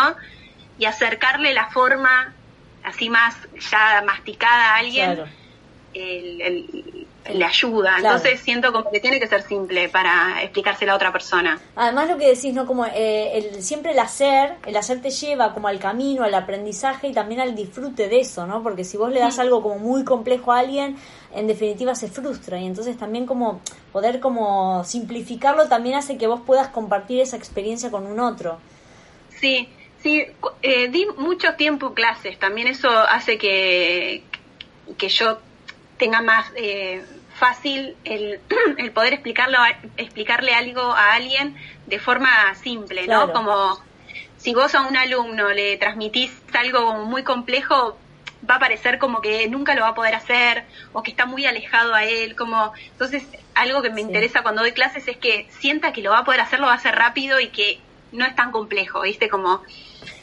y acercarle la forma así más ya masticada a alguien, le ayuda. Entonces siento como que tiene que ser simple para explicárselo a otra persona. Además lo que decís, ¿no? Como eh, el, siempre el hacer, el hacer te lleva como al camino, al aprendizaje y también al disfrute de eso, ¿no? Porque si vos le das algo como muy complejo a alguien, en definitiva se frustra y entonces también como poder como simplificarlo también hace que vos puedas compartir esa experiencia con un otro. Sí, Sí, eh, di mucho tiempo clases, también eso hace que, que yo tenga más eh, fácil el, el poder explicarlo, explicarle algo a alguien de forma simple, ¿no? Como si vos a un alumno le transmitís algo muy complejo, va a parecer como que nunca lo va a poder hacer o que está muy alejado a él, como entonces algo que me interesa cuando doy clases es que sienta que lo va a poder hacer, lo va a hacer rápido y que no es tan complejo, ¿viste? Como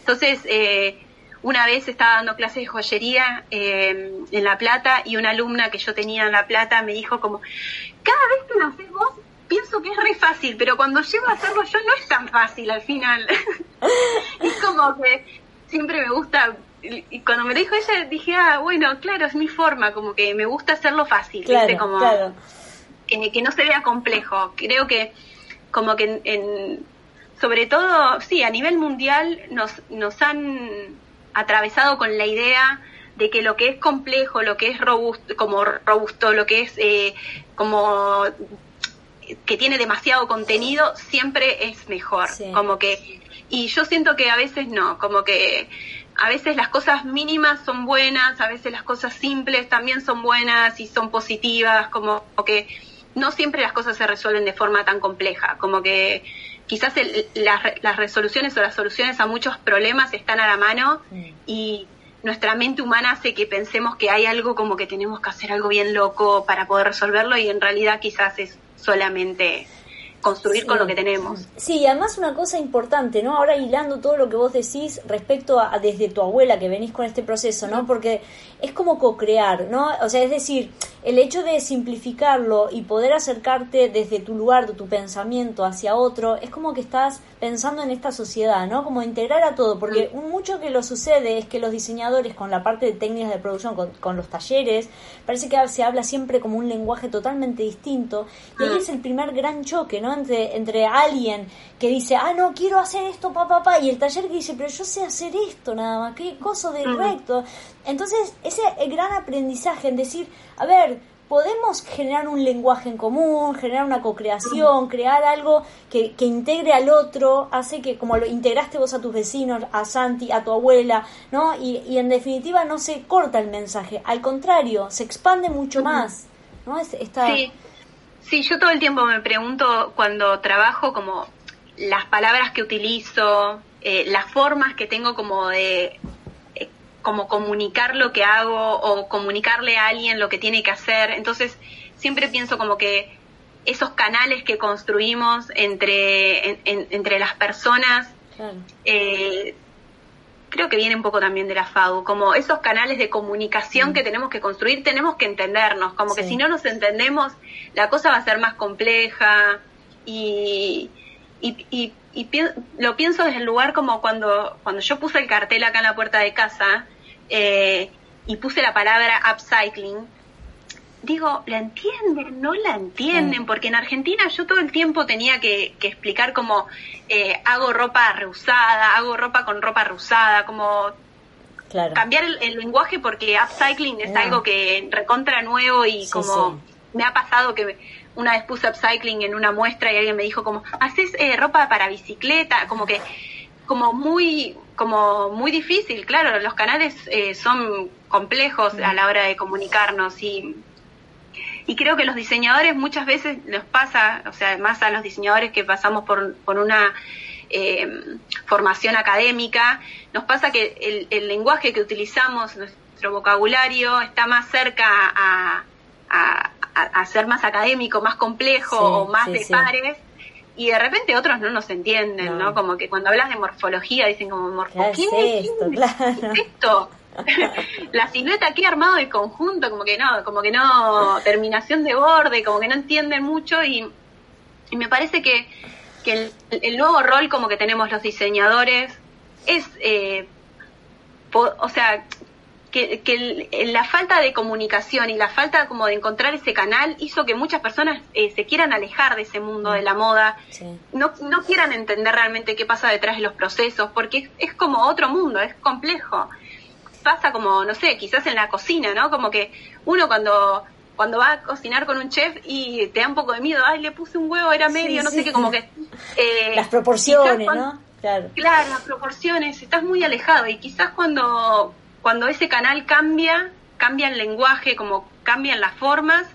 entonces, eh, una vez estaba dando clases de joyería eh, en La Plata y una alumna que yo tenía en La Plata me dijo como, cada vez que lo haces vos, pienso que es re fácil, pero cuando llego a hacerlo yo no es tan fácil al final. es como que siempre me gusta y cuando me lo dijo ella dije, ah, bueno, claro, es mi forma, como que me gusta hacerlo fácil, claro, como claro. que no se vea complejo. Creo que como que en, sobre todo, sí, a nivel mundial nos, nos han atravesado con la idea de que lo que es complejo, lo que es robusto, como robusto, lo que es eh, como que tiene demasiado contenido, siempre es mejor. Como que, y yo siento que a veces no, como que a veces las cosas mínimas son buenas, a veces las cosas simples también son buenas y son positivas, como que no siempre las cosas se resuelven de forma tan compleja, como que quizás las, resoluciones o las soluciones a muchos problemas están a la mano y nuestra mente humana hace que pensemos que hay algo como que tenemos que hacer algo bien loco para poder resolverlo y en realidad quizás es solamente construir con lo que tenemos. Sí, y además una cosa importante, ¿no? Ahora hilando todo lo que vos decís respecto a, desde tu abuela que venís con este proceso, ¿no? Porque es como co-crear, ¿no? O sea, es decir, el hecho de simplificarlo y poder acercarte desde tu lugar, de tu pensamiento hacia otro, es como que estás pensando en esta sociedad, ¿no? Como integrar a todo, porque un mucho que lo sucede es que los diseñadores con la parte de técnicas de producción, con, con los talleres, parece que se habla siempre como un lenguaje totalmente distinto, y ahí es el primer gran choque, ¿no? Entre, entre alguien que dice, ah, no, quiero hacer esto, papá, papá, y el taller que dice, pero yo sé hacer esto nada más, qué cosa de recto. Entonces, ese gran aprendizaje en decir, a ver, podemos generar un lenguaje en común, generar una co-creación, crear algo que, que, integre al otro, hace que como lo integraste vos a tus vecinos, a Santi, a tu abuela, ¿no? Y, y en definitiva no se corta el mensaje, al contrario, se expande mucho más, ¿no? Es, sí. sí, yo todo el tiempo me pregunto cuando trabajo como las palabras que utilizo, eh, las formas que tengo como de como comunicar lo que hago o comunicarle a alguien lo que tiene que hacer. Entonces, siempre pienso como que esos canales que construimos entre, entre las personas, eh, creo que viene un poco también de la FAU, como esos canales de comunicación que mm. tenemos que construir, tenemos que entendernos, como que si no nos entendemos, la cosa va a ser más compleja y, y, y lo pienso desde el lugar como cuando, cuando yo puse el cartel acá en la puerta de casa, eh, y puse la palabra upcycling, digo, ¿la entienden? No la entienden, porque en Argentina yo todo el tiempo tenía que, explicar como eh, hago ropa reusada, hago ropa con ropa reusada, como cambiar el, lenguaje porque upcycling es algo que recontra nuevo y como me ha pasado que una vez puse upcycling en una muestra y alguien me dijo como, ¿haces eh, ropa para bicicleta? Como que como muy como muy difícil, claro, los canales eh, son complejos a la hora de comunicarnos y, y creo que los diseñadores muchas veces nos pasa, o sea, más a los diseñadores que pasamos por, por una eh, formación académica, nos pasa que el, lenguaje que utilizamos, nuestro vocabulario, está más cerca a, a, ser más académico, más complejo o más de pares y de repente otros no nos entienden, ¿no? Como que cuando hablas de morfología dicen como morfología. ¿Qué es esto? Claro. esto? la silueta aquí armado de conjunto, como que no, como que no, terminación de borde, como que no entienden mucho y, me parece que, que el, nuevo rol como que tenemos los diseñadores es, eh, o sea, que, la falta de comunicación y la falta como de encontrar ese canal hizo que muchas personas eh, se quieran alejar de ese mundo de la moda, no, no quieran entender realmente qué pasa detrás de los procesos, porque es, como otro mundo, es complejo. Pasa como, no sé, quizás en la cocina, ¿no? Como que uno cuando cuando va a cocinar con un chef y te da un poco de miedo, ay, le puse un huevo, era medio, no sé qué, como que... Eh, las proporciones, ¿no? Claro. claro, las proporciones, estás muy alejado y quizás cuando cuando ese canal cambia, cambia el lenguaje, como cambian las formas,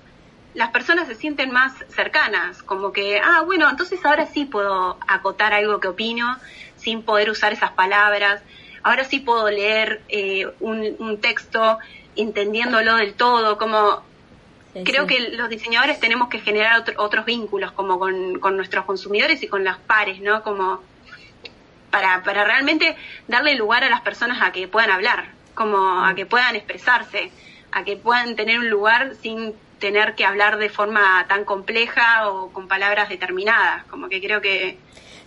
las personas se sienten más cercanas, como que, ah, bueno, entonces ahora sí puedo acotar algo que opino sin poder usar esas palabras, ahora sí puedo leer eh, un, texto entendiéndolo del todo, como creo que los diseñadores tenemos que generar otros vínculos como con, con, nuestros consumidores y con las pares, ¿no? Como para, para realmente darle lugar a las personas a que puedan hablar, como a que puedan expresarse, a que puedan tener un lugar sin tener que hablar de forma tan compleja o con palabras determinadas, como que creo que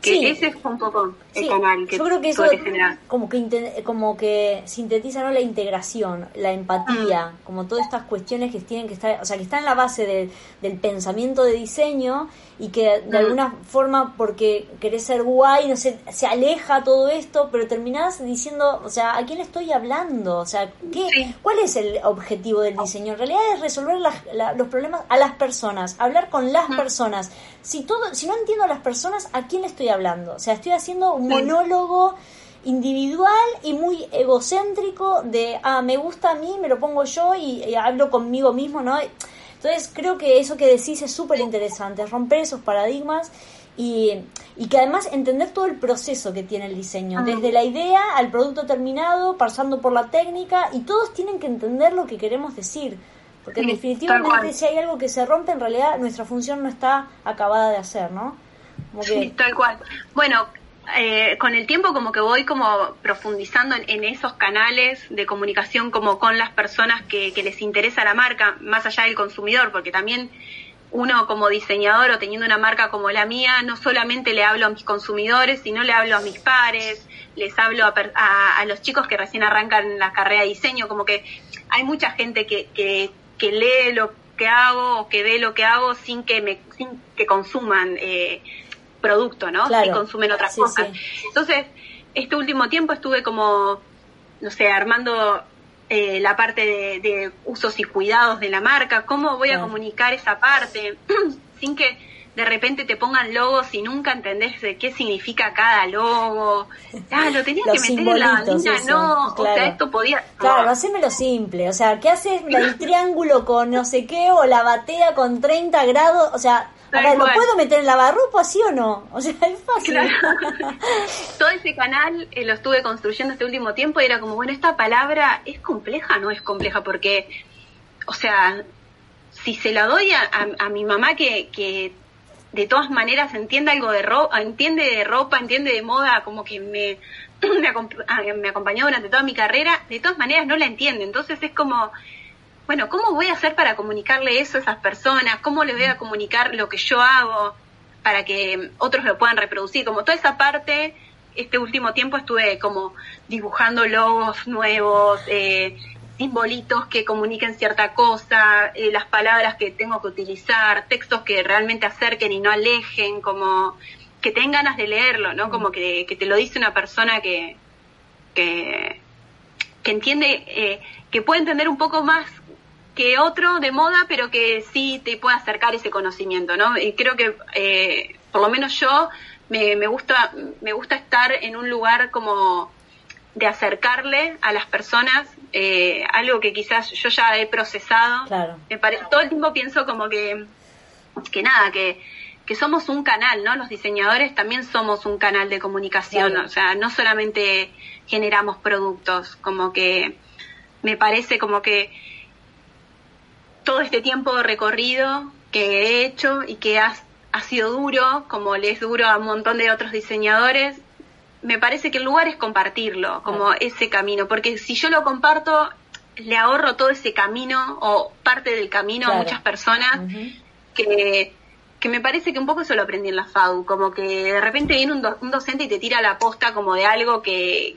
sí. ese es un poco el canal que yo creo que eso como que como que sintetiza ¿no? la integración la empatía mm. como todas estas cuestiones que tienen que estar o sea que están en la base del pensamiento de diseño y que de mm. alguna forma porque querés ser guay no sé se aleja todo esto pero terminás diciendo o sea a quién estoy hablando o sea qué cuál es el objetivo del diseño en realidad es resolver los problemas a las personas hablar con las mm. personas. Si todo si no entiendo a las personas a quién estoy hablando o sea estoy haciendo un monólogo individual y muy egocéntrico de ah me gusta a mí me lo pongo yo y, y hablo conmigo mismo no entonces creo que eso que decís es súper interesante, romper esos paradigmas y, y, que además entender todo el proceso que tiene el diseño, desde la idea al producto terminado, pasando por la técnica, y todos tienen que entender lo que queremos decir. Porque definitivamente si hay algo que se rompe, en realidad nuestra función no está acabada de hacer, ¿no? Sí, tal cual. Bueno, eh, con el tiempo como que voy como profundizando en, esos canales de comunicación como con las personas que, les interesa la marca, más allá del consumidor, porque también uno como diseñador o teniendo una marca como la mía, no solamente le hablo a mis consumidores, sino le hablo a mis pares, les hablo a, a, los chicos que recién arrancan la carrera de diseño, como que hay mucha gente que, que, que lee lo que hago o que ve lo que hago sin que me sin que consuman eh, producto, ¿no? Si consumen otras cosas. Entonces, este último tiempo estuve como, no sé, armando eh, la parte de, usos y cuidados de la marca, cómo voy a comunicar esa parte, sin que de repente te pongan logos y nunca entendés de qué significa cada logo. Ah, lo tenías que meter en la línea, no, o sea, esto podía... Claro, hacémelo simple, o sea, ¿qué haces el triángulo con no sé qué o la batea con 30 grados? O sea, ¿lo puedo meter en la barropa, sí o no? O sea, es fácil. Todo ese canal eh, lo estuve construyendo este último tiempo y era como, bueno, esta palabra es compleja, no es compleja, porque, o sea, si se la doy a, a, mi mamá que, que de todas maneras entiende algo de ropa, entiende de ropa, entiende de moda, como que me, me, ah, me acompañó durante toda mi carrera, de todas maneras no la entiende. Entonces es como, bueno, ¿cómo voy a hacer para comunicarle eso a esas personas? ¿Cómo les voy a comunicar lo que yo hago para que otros lo puedan reproducir? Como toda esa parte, este último tiempo estuve como dibujando logos nuevos, eh, simbolitos que comuniquen cierta cosa, eh, las palabras que tengo que utilizar, textos que realmente acerquen y no alejen, como que tengan ganas de leerlo, ¿no? Como que, te lo dice una persona que, que, entiende, eh, que puede entender un poco más que otro de moda, pero que sí te puede acercar ese conocimiento, ¿no? Y creo que, eh, por lo menos yo, me, me, gusta, me gusta estar en un lugar como de acercarle a las personas eh, algo que quizás yo ya he procesado. Claro. Me todo el tiempo pienso como que, que nada, que, que somos un canal, ¿no? Los diseñadores también somos un canal de comunicación, o sea, no solamente generamos productos, como que me parece como que todo este tiempo recorrido que he hecho y que ha, ha sido duro, como le es duro a un montón de otros diseñadores, me parece que el lugar es compartirlo, como ese camino, porque si yo lo comparto, le ahorro todo ese camino o parte del camino a muchas personas que, que me parece que un poco eso lo aprendí en la FAU, como que de repente viene un, un docente y te tira la posta como de algo que,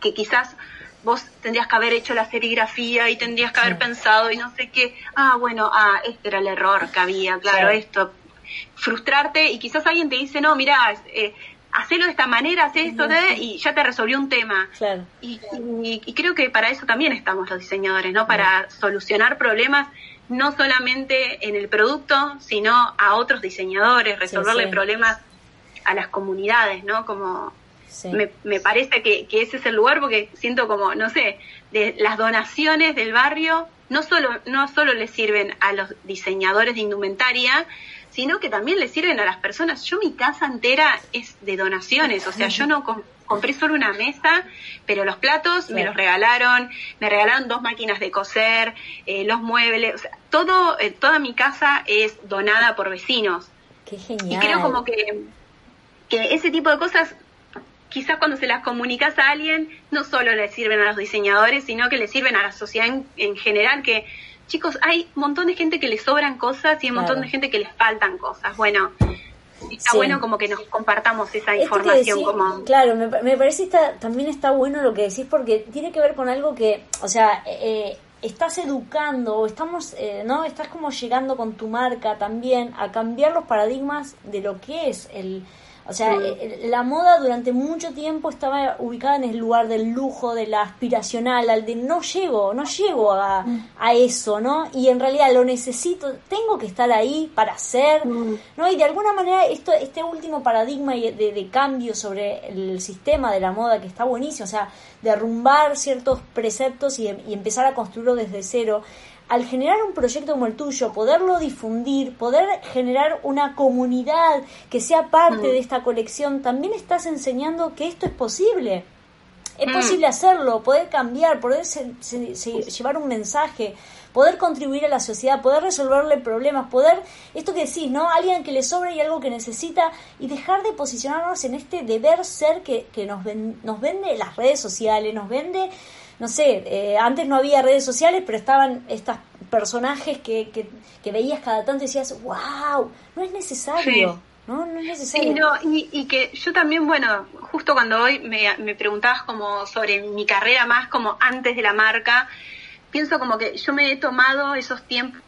que quizás vos tendrías que haber hecho la serigrafía y tendrías que haber pensado y no sé qué, ah, bueno, ah, este era el error que había, claro, esto, frustrarte y quizás alguien te dice, no, mira, eh, hacelo de esta manera, haz esto, y ya te resolvió un tema. Claro. Y, creo que para eso también estamos los diseñadores, ¿no? Para solucionar problemas no solamente en el producto, sino a otros diseñadores, resolverle problemas a las comunidades, ¿no? Como me, me, parece que, ese es el lugar porque siento como, no sé, de las donaciones del barrio no solo, no solo le sirven a los diseñadores de indumentaria, sino que también le sirven a las personas. Yo mi casa entera es de donaciones, o sea, yo no compré solo una mesa, pero los platos me los regalaron, me regalaron dos máquinas de coser, eh, los muebles, o sea, todo, eh, toda mi casa es donada por vecinos. Qué genial. Y creo como que, que ese tipo de cosas quizás cuando se las comunicas a alguien, no solo le sirven a los diseñadores, sino que le sirven a la sociedad en, general, que chicos, hay un montón de gente que les sobran cosas y un montón de gente que les faltan cosas. Bueno, está bueno como que nos compartamos esa información. como... Claro, me, me parece está, también está bueno lo que decís porque tiene que ver con algo que, o sea, eh, estás educando, estamos, eh, ¿no? Estás como llegando con tu marca también a cambiar los paradigmas de lo que es el o sea, eh, la moda durante mucho tiempo estaba ubicada en el lugar del lujo, de la aspiracional, al de no llego, no llego a, a eso, ¿no? Y en realidad lo necesito, tengo que estar ahí para hacer, mm. ¿no? Y de alguna manera esto, este último paradigma de, de cambio sobre el sistema de la moda que está buenísimo, o sea, derrumbar ciertos preceptos y, y empezar a construirlo desde cero al generar un proyecto como el tuyo, poderlo difundir, poder generar una comunidad que sea parte mm. de esta colección, también estás enseñando que esto es posible. Es mm. posible hacerlo, poder cambiar, poder llevar un mensaje, poder contribuir a la sociedad, poder resolverle problemas, poder, esto que decís, ¿no? Alguien que le sobra y algo que necesita y dejar de posicionarnos en este deber ser que, que nos, nos vende las redes sociales, nos vende no sé, eh, antes no había redes sociales, pero estaban estos personajes que, que, veías cada tanto y decías, wow, no es necesario. No, no es necesario. y, que yo también, bueno, justo cuando hoy me, me preguntabas como sobre mi carrera más como antes de la marca, pienso como que yo me he tomado esos tiempos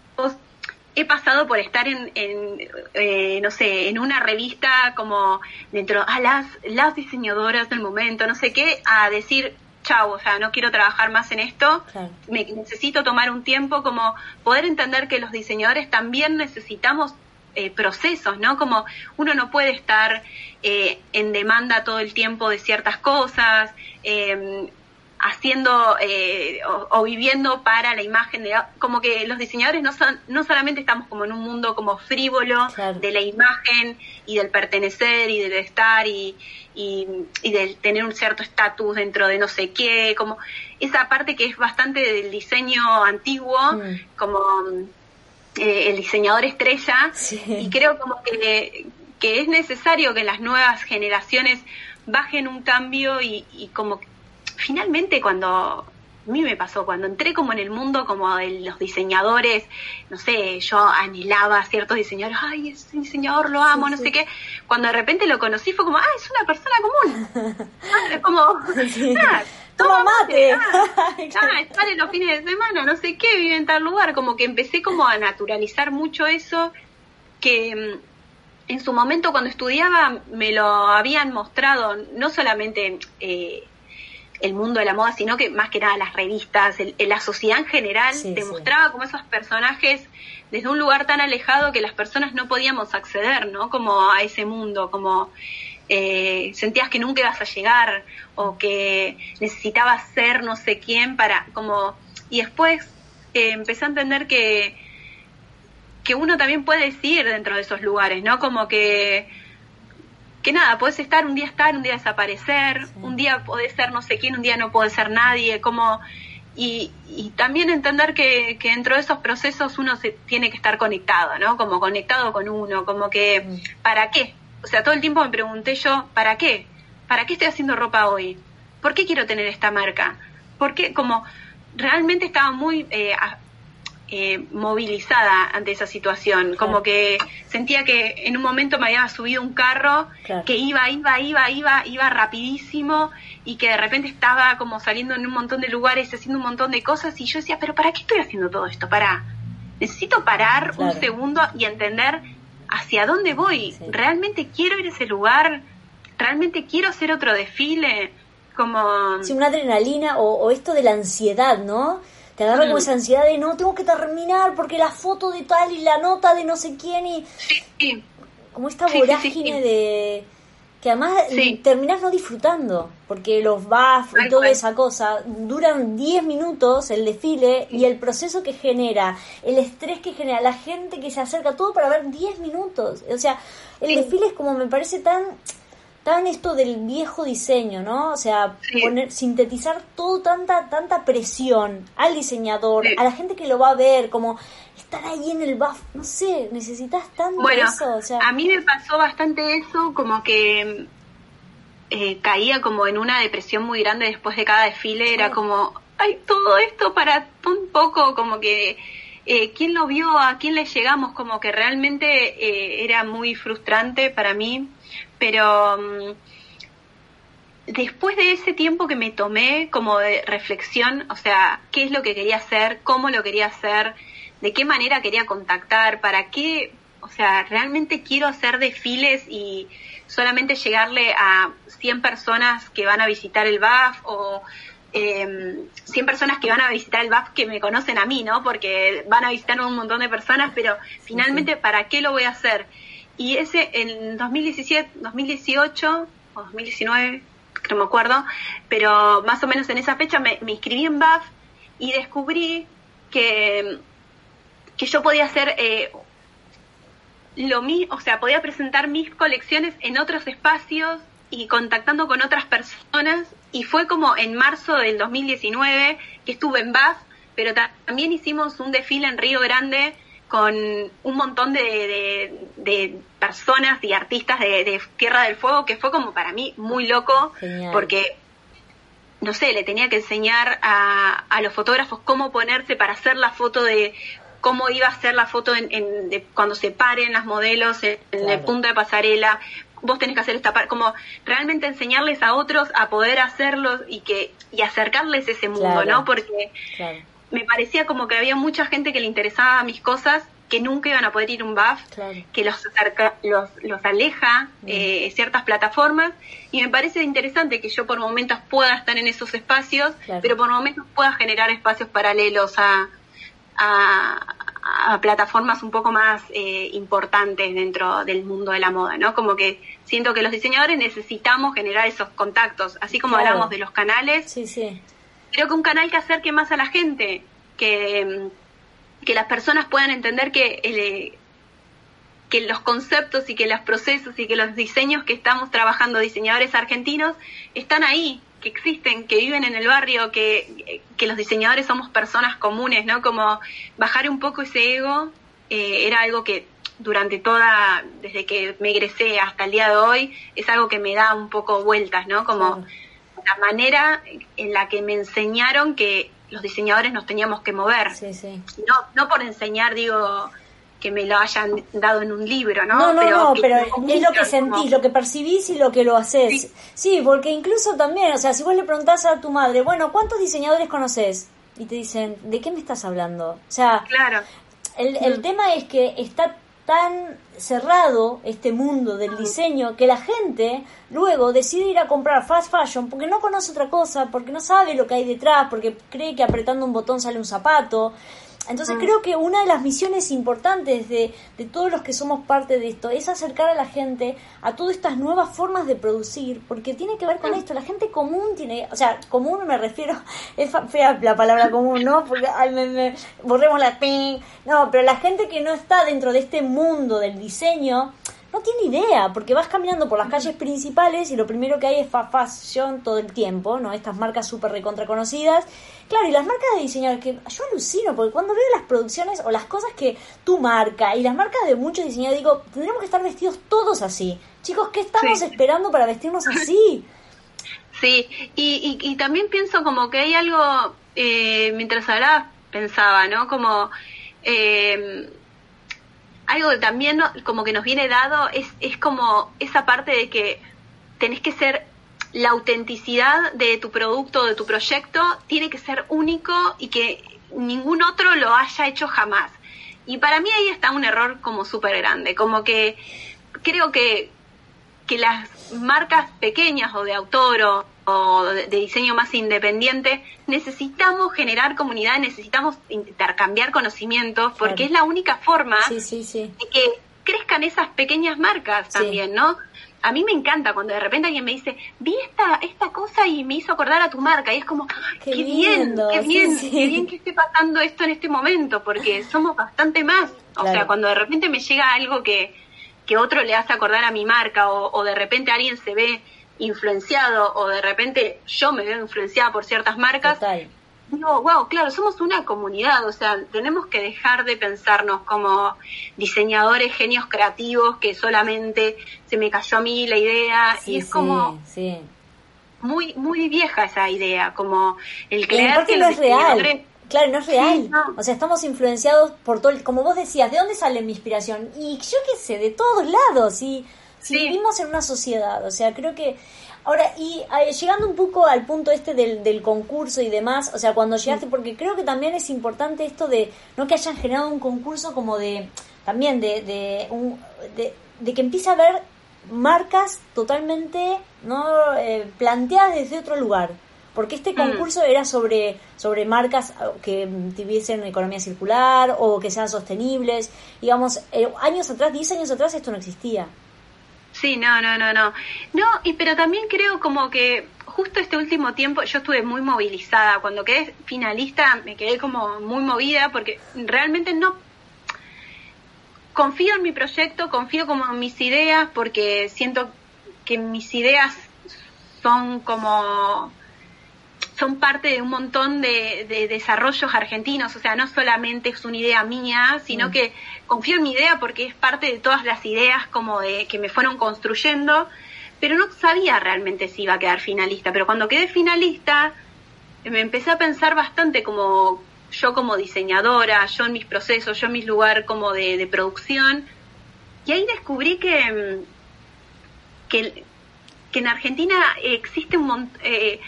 he pasado por estar en, en eh, no sé, en una revista como dentro a las, las diseñadoras del momento, no sé qué, a decir, chau, o sea, no quiero trabajar más en esto, me necesito tomar un tiempo como poder entender que los diseñadores también necesitamos eh, procesos, ¿no? Como uno no puede estar eh, en demanda todo el tiempo de ciertas cosas, eh, haciendo eh, o, viviendo para la imagen de como que los diseñadores no son no solamente estamos como en un mundo como frívolo de la imagen y del pertenecer y del estar y, y, y del tener un cierto estatus dentro de no sé qué como esa parte que es bastante del diseño antiguo mm. como eh, el diseñador estrella. Y creo como que que es necesario que las nuevas generaciones bajen un cambio y, y como finalmente cuando a mí me pasó, cuando entré como en el mundo como de los diseñadores, no sé, yo anhelaba a ciertos diseñadores, ay, ese diseñador lo amo, no sé qué. Cuando de repente lo conocí fue como, ah, es una persona común. Ah, es como, ah, toma mate. Ah, ah los fines de semana, no sé qué, vive en tal lugar. Como que empecé como a naturalizar mucho eso que mm, en su momento cuando estudiaba me lo habían mostrado, no solamente... Eh, el mundo de la moda, sino que más que nada las revistas, la sociedad en general, demostraba como esos personajes desde un lugar tan alejado que las personas no podíamos acceder, ¿no? Como a ese mundo, como eh, sentías que nunca ibas a llegar o que necesitabas ser no sé quién para, como, y después eh, empecé a entender que, que uno también puede decir dentro de esos lugares, ¿no? Como que que nada, puedes estar, un día estar, un día desaparecer, un día podés ser no sé quién, un día no puede ser nadie, como... Y, y también entender que, que, dentro de esos procesos uno se tiene que estar conectado, ¿no? Como conectado con uno, como que, mm. ¿para qué? O sea, todo el tiempo me pregunté yo, ¿para qué? ¿Para qué estoy haciendo ropa hoy? ¿Por qué quiero tener esta marca? Porque como realmente estaba muy eh, eh, movilizada ante esa situación, como que sentía que en un momento me había subido un carro que iba, iba, iba, iba, iba rapidísimo y que de repente estaba como saliendo en un montón de lugares, haciendo un montón de cosas y yo decía, pero ¿para qué estoy haciendo todo esto? Para, necesito parar un segundo y entender hacia dónde voy. ¿Realmente quiero ir a ese lugar? ¿Realmente quiero hacer otro desfile? Como... Sí, una adrenalina o, o esto de la ansiedad, ¿no? Te agarra como mm. esa ansiedad de no, tengo que terminar porque la foto de tal y la nota de no sé quién y... Sí. Como esta vorágine de... Que además terminás no disfrutando, porque los buffs y toda esa cosa duran 10 minutos el desfile y el proceso que genera, el estrés que genera, la gente que se acerca, todo para ver 10 minutos. O sea, el desfile es como me parece tan tan esto del viejo diseño, ¿no? O sea, poner, sintetizar todo tanta tanta presión al diseñador, a la gente que lo va a ver, como estar ahí en el buff, no sé, necesitas tanto bueno, eso, a mí me pasó bastante eso, como que eh, caía como en una depresión muy grande después de cada desfile, era como, ay, todo esto para un poco, como que, eh, ¿quién lo vio? ¿A quién le llegamos? Como que realmente eh, era muy frustrante para mí, pero mm, después de ese tiempo que me tomé como de reflexión, o sea, qué es lo que quería hacer, cómo lo quería hacer, de qué manera quería contactar, para qué, o sea, realmente quiero hacer desfiles y solamente llegarle a 100 personas que van a visitar el BAF o eh, 100 personas que van a visitar el BAF que me conocen a mí, ¿no? Porque van a visitar un montón de personas, pero finalmente, ¿para qué lo voy a hacer? Y ese en 2017, 2018 o 2019, no me acuerdo, pero más o menos en esa fecha me, me inscribí en BAF y descubrí que, que yo podía hacer eh, lo mismo, o sea, podía presentar mis colecciones en otros espacios y contactando con otras personas. Y fue como en marzo del 2019 que estuve en BAF, pero también hicimos un desfile en Río Grande con un montón de, de, personas y artistas de, Tierra del Fuego que fue como para mí muy loco porque no sé, le tenía que enseñar a, a los fotógrafos cómo ponerse para hacer la foto de cómo iba a ser la foto en, de, cuando se paren las modelos en, el punto de pasarela, vos tenés que hacer esta parte, como realmente enseñarles a otros a poder hacerlo y que y acercarles ese mundo, ¿no? Porque me parecía como que había mucha gente que le interesaba mis cosas que nunca iban a poder ir a un BAF, que los, acerca, los, los aleja eh, ciertas plataformas y me parece interesante que yo por momentos pueda estar en esos espacios, pero por momentos pueda generar espacios paralelos a, a, plataformas un poco más eh, importantes dentro del mundo de la moda, ¿no? Como que siento que los diseñadores necesitamos generar esos contactos, así como hablamos de los canales. Sí, sí. Creo que un canal que acerque más a la gente, que, que las personas puedan entender que el, que los conceptos y que los procesos y que los diseños que estamos trabajando diseñadores argentinos están ahí, que existen, que viven en el barrio, que, que los diseñadores somos personas comunes, ¿no? Como bajar un poco ese ego eh, era algo que durante toda, desde que me egresé hasta el día de hoy, es algo que me da un poco vueltas, ¿no? Como la manera en la que me enseñaron que los diseñadores nos teníamos que mover. Sí, sí. No, no por enseñar, digo, que me lo hayan dado en un libro, ¿no? No, no, pero no, pero es lo que sentís, lo que percibís y lo que lo haces. Sí. porque incluso también, o sea, si vos le preguntás a tu madre, bueno, ¿cuántos diseñadores conoces? Y te dicen, ¿de qué me estás hablando? O sea, claro. el, el mm. tema es que está tan cerrado este mundo del diseño que la gente luego decide ir a comprar fast fashion porque no conoce otra cosa, porque no sabe lo que hay detrás, porque cree que apretando un botón sale un zapato. Entonces mm. creo que una de las misiones importantes de, de, todos los que somos parte de esto es acercar a la gente a todas estas nuevas formas de producir, porque tiene que ver con mm. esto. La gente común tiene, o sea, común me refiero, es fea la palabra común, ¿no? Porque ay, me, borremos la ping. No, pero la gente que no está dentro de este mundo del diseño, no tiene idea, porque vas caminando por las calles principales y lo primero que hay es fast fashion todo el tiempo, ¿no? Estas marcas súper recontra conocidas. Claro, y las marcas de diseñadores, que yo alucino, porque cuando veo las producciones o las cosas que tu marca y las marcas de muchos diseñadores, digo, tendríamos que estar vestidos todos así. Chicos, ¿qué estamos esperando para vestirnos así? Sí, y, y, también pienso como que hay algo, eh, mientras hablaba, pensaba, ¿no? Como... Eh, algo que también como que nos viene dado es, es como esa parte de que tenés que ser la autenticidad de tu producto, de tu proyecto, tiene que ser único y que ningún otro lo haya hecho jamás. Y para mí ahí está un error como súper grande, como que creo que, que las marcas pequeñas o de autor o, o de, diseño más independiente, necesitamos generar comunidad, necesitamos intercambiar conocimientos, porque es la única forma de que crezcan esas pequeñas marcas también, ¿no? A mí me encanta cuando de repente alguien me dice, vi esta, esta cosa y me hizo acordar a tu marca, y es como, qué, bien, qué bien, qué bien que esté pasando esto en este momento, porque somos bastante más. O sea, cuando de repente me llega algo que, que otro le hace acordar a mi marca, o, o de repente alguien se ve influenciado o de repente yo me veo influenciada por ciertas marcas, digo, wow, claro, somos una comunidad, o sea, tenemos que dejar de pensarnos como diseñadores, genios creativos, que solamente se me cayó a mí la idea, y es como muy muy vieja esa idea, como el creer que no es real. Claro, no es real. O sea, estamos influenciados por todo, el, como vos decías, ¿de dónde sale mi inspiración? Y yo qué sé, de todos lados. Y si vivimos en una sociedad, o sea, creo que Ahora, y eh, llegando un poco al punto este del, del, concurso y demás, o sea, cuando llegaste, porque creo que también es importante esto de, no que hayan generado un concurso como de, también de, de, un, de, que empiece a haber marcas totalmente no eh, planteadas desde otro lugar porque este mm. concurso era sobre sobre marcas eh, que tuviesen economía circular o que sean sostenibles. Digamos años atrás 10 años atrás esto no existía Sí, no, no, no, no. No, y pero también creo como que justo este último tiempo yo estuve muy movilizada. Cuando quedé finalista me quedé como muy movida porque realmente no confío en mi proyecto, confío como en mis ideas porque siento que mis ideas son como son parte de un montón de, desarrollos argentinos, o sea, no solamente es una idea mía, sino mm. que confío en mi idea porque es parte de todas las ideas como de que me fueron construyendo, pero no sabía realmente si iba a quedar finalista, pero cuando quedé finalista me empecé a pensar bastante como yo como diseñadora, yo en mis procesos, yo en mi lugar como de, producción, y ahí descubrí que, que, en Argentina existe un montón... Eh,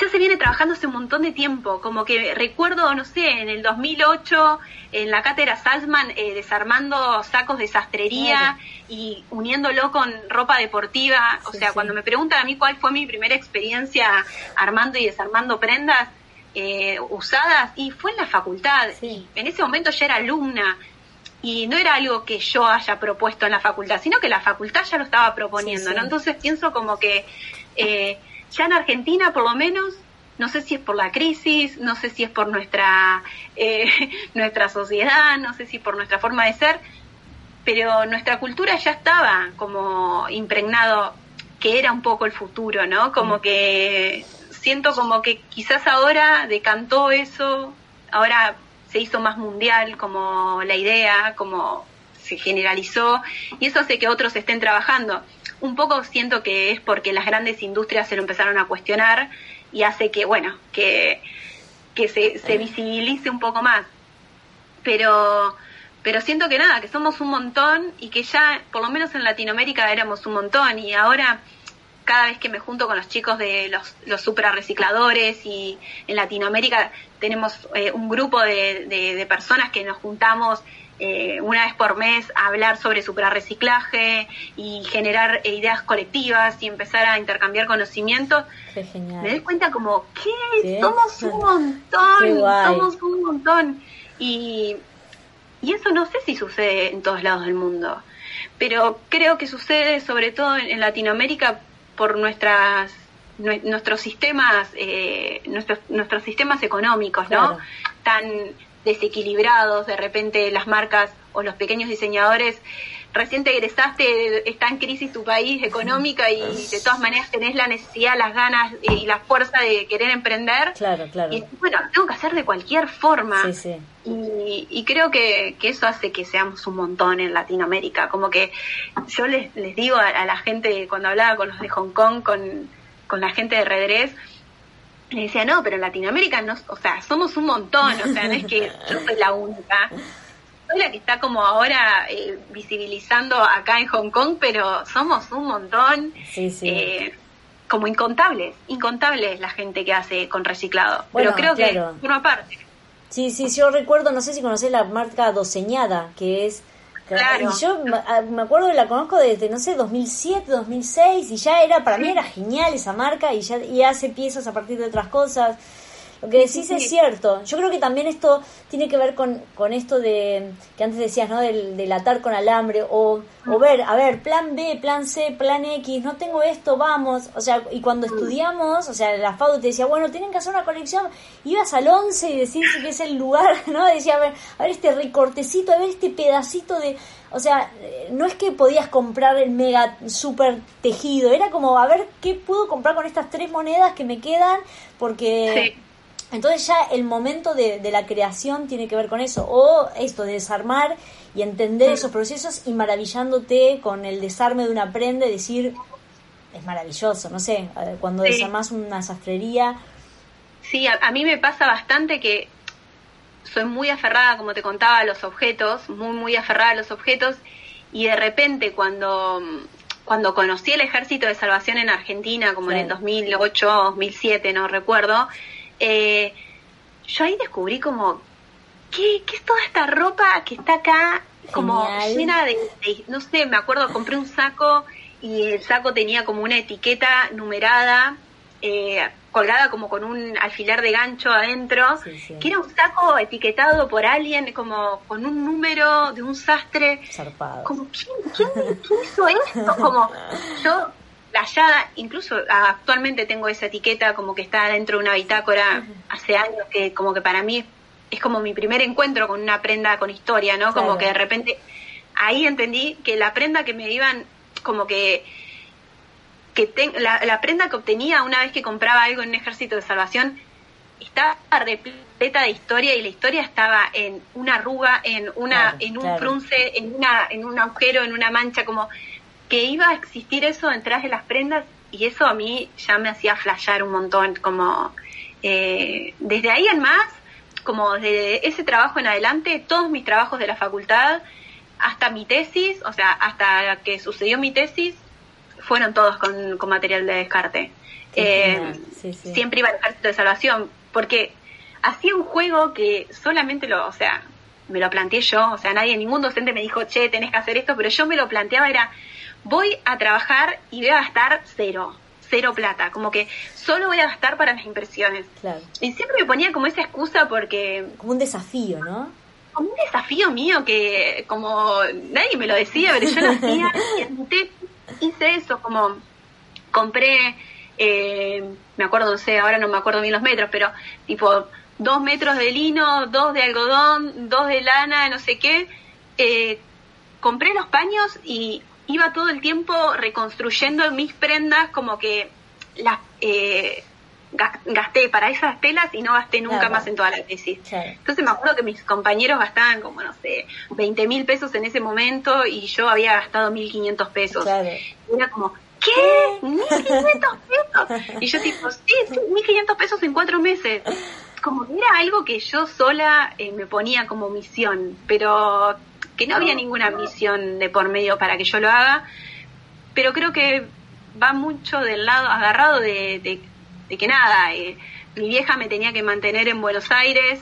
ya se viene trabajando hace un montón de tiempo, como que recuerdo, no sé, en el 2008 en la cátedra Salzman eh, desarmando sacos de sastrería y uniéndolo con ropa deportiva, o sea, cuando me preguntan a mí cuál fue mi primera experiencia armando y desarmando prendas eh, usadas, y fue en la facultad, en ese momento ya era alumna, y no era algo que yo haya propuesto en la facultad, sino que la facultad ya lo estaba proponiendo, ¿no? Entonces pienso como que... Eh, ya en Argentina por lo menos, no sé si es por la crisis, no sé si es por nuestra, eh, nuestra sociedad, no sé si por nuestra forma de ser, pero nuestra cultura ya estaba como impregnado que era un poco el futuro, ¿no? Como que siento como que quizás ahora decantó eso, ahora se hizo más mundial como la idea, como se generalizó y eso hace que otros estén trabajando un poco siento que es porque las grandes industrias se lo empezaron a cuestionar y hace que, bueno, que, que se, se visibilice un poco más. Pero, pero siento que nada, que somos un montón y que ya, por lo menos en Latinoamérica, éramos un montón y ahora cada vez que me junto con los chicos de los, los supra recicladores y en Latinoamérica tenemos eh, un grupo de, de, personas que nos juntamos eh, una vez por mes a hablar sobre suprarreciclaje y generar ideas colectivas y empezar a intercambiar conocimientos, me doy cuenta como, ¿qué? Somos un montón, somos un montón. Y, y eso no sé si sucede en todos lados del mundo, pero creo que sucede sobre todo en, Latinoamérica por nuestras nuestros sistemas eh, nuestros nuestros sistemas económicos no tan desequilibrados, de repente las marcas o los pequeños diseñadores, recién te egresaste, está en crisis tu país económica y de todas maneras tenés la necesidad, las ganas y la fuerza de querer emprender. Claro, claro. Y bueno, tengo que hacer de cualquier forma. Y, creo que, eso hace que seamos un montón en Latinoamérica. Como que yo les, les digo a, la gente, cuando hablaba con los de Hong Kong, con, con la gente de Redress, le decía, no, pero en Latinoamérica, no, o sea, somos un montón, o sea, no es que yo soy la única. Soy la que está como ahora eh, visibilizando acá en Hong Kong, pero somos un montón. Sí, sí. Eh, como incontables, incontables la gente que hace con reciclado. pero creo que forma parte. Sí, sí, yo recuerdo, no sé si conocés la marca Doseñada, que es y yo ah, me acuerdo que la conozco desde, no sé, 2007, 2006, y ya era, para mí era genial esa marca, y ya y hace piezas a partir de otras cosas. Lo que decís es cierto. Yo creo que también esto tiene que ver con, con esto de que antes decías, ¿no? Del, del atar con alambre o, o ver, a ver, plan B, plan C, plan X, no tengo esto, vamos. O sea, y cuando estudiamos, o sea, la FADU te decía, bueno, tienen que hacer una colección. Ibas al 11 y decís que es el lugar, ¿no? Decía, a ver, a ver este recortecito, a ver este pedacito de... O sea, no es que podías comprar el mega super tejido, era como a ver qué puedo comprar con estas tres monedas que me quedan, porque Entonces ya el momento de, de, la creación tiene que ver con eso, o esto de desarmar y entender esos procesos y maravillándote con el desarme de una prenda y decir, es maravilloso, no sé, cuando desarmas una sastrería. Sí, a, mí me pasa bastante que soy muy aferrada, como te contaba, a los objetos, muy, muy aferrada a los objetos, y de repente cuando, cuando conocí el Ejército de Salvación en Argentina, como en el 2008, 2007, no recuerdo, eh, yo ahí descubrí como, ¿qué, ¿qué, es toda esta ropa que está acá? Como llena de, no sé, me acuerdo, compré un saco y el saco tenía como una etiqueta numerada, eh, colgada como con un alfiler de gancho adentro, que era un saco etiquetado por alguien, como con un número de un sastre. Como, ¿quién, quién hizo esto? Como yo hallada, incluso actualmente tengo esa etiqueta como que está dentro de una bitácora hace años que como que para mí es como mi primer encuentro con una prenda con historia, ¿no? Como que de repente ahí entendí que la prenda que me iban como que que la, prenda que obtenía una vez que compraba algo en un ejército de salvación estaba repleta de historia y la historia estaba en una arruga, en una, en un frunce, en una, en un agujero, en una mancha, como que iba a existir eso detrás de las prendas y eso a mí ya me hacía flashear un montón, como eh, desde ahí en más, como desde ese trabajo en adelante, todos mis trabajos de la facultad, hasta mi tesis, o sea, hasta que sucedió mi tesis, fueron todos con, material de descarte. Eh, siempre iba al ejército de salvación, porque hacía un juego que solamente lo, o sea, me lo planteé yo, o sea, nadie, ningún docente me dijo, che, tenés que hacer esto, pero yo me lo planteaba, era, voy a trabajar y voy a gastar cero, cero plata, como que solo voy a gastar para las impresiones. Y siempre me ponía como esa excusa porque... Como un desafío, ¿no? Como un desafío mío que como nadie me lo decía, pero yo lo hacía y hice eso, como compré, eh, me acuerdo, no sé, ahora no me acuerdo bien los metros, pero tipo dos metros de lino, dos de algodón, dos de lana, no sé qué. Eh, compré los paños y iba todo el tiempo reconstruyendo mis prendas como que las eh, gasté para esas telas y no gasté nunca más en toda la tesis. Entonces me acuerdo que mis compañeros gastaban como, no sé, 20 mil pesos en ese momento y yo había gastado 1.500 pesos. era como, ¿qué? ¿1.500 pesos? Y yo tipo, sí, 1.500 pesos en cuatro meses. Como que era algo que yo sola eh, me ponía como misión, pero que no había ninguna misión de por medio para que yo lo haga, pero creo que va mucho del lado agarrado de, que nada, eh, mi vieja me tenía que mantener en Buenos Aires,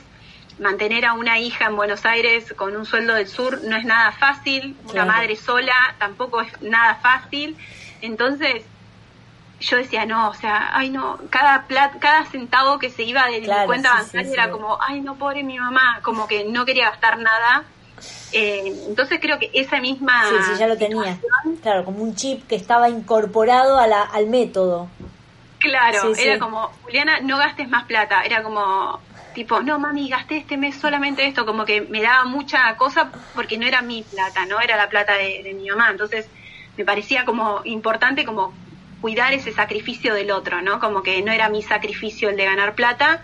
mantener a una hija en Buenos Aires con un sueldo del sur no es nada fácil, una madre sola tampoco es nada fácil, entonces yo decía, no, o sea, ay no, cada cada centavo que se iba de mi cuenta bancaria era como, ay no, pobre mi mamá, como que no quería gastar nada eh, entonces creo que esa misma... Sí, sí, ya lo tenía. Claro, como un chip que estaba incorporado a la, al método. Claro, era como, Juliana, no gastes más plata. Era como, tipo, no, mami, gasté este mes solamente esto. Como que me daba mucha cosa porque no era mi plata, no era la plata de, de mi mamá. Entonces me parecía como importante como cuidar ese sacrificio del otro, ¿no? Como que no era mi sacrificio el de ganar plata,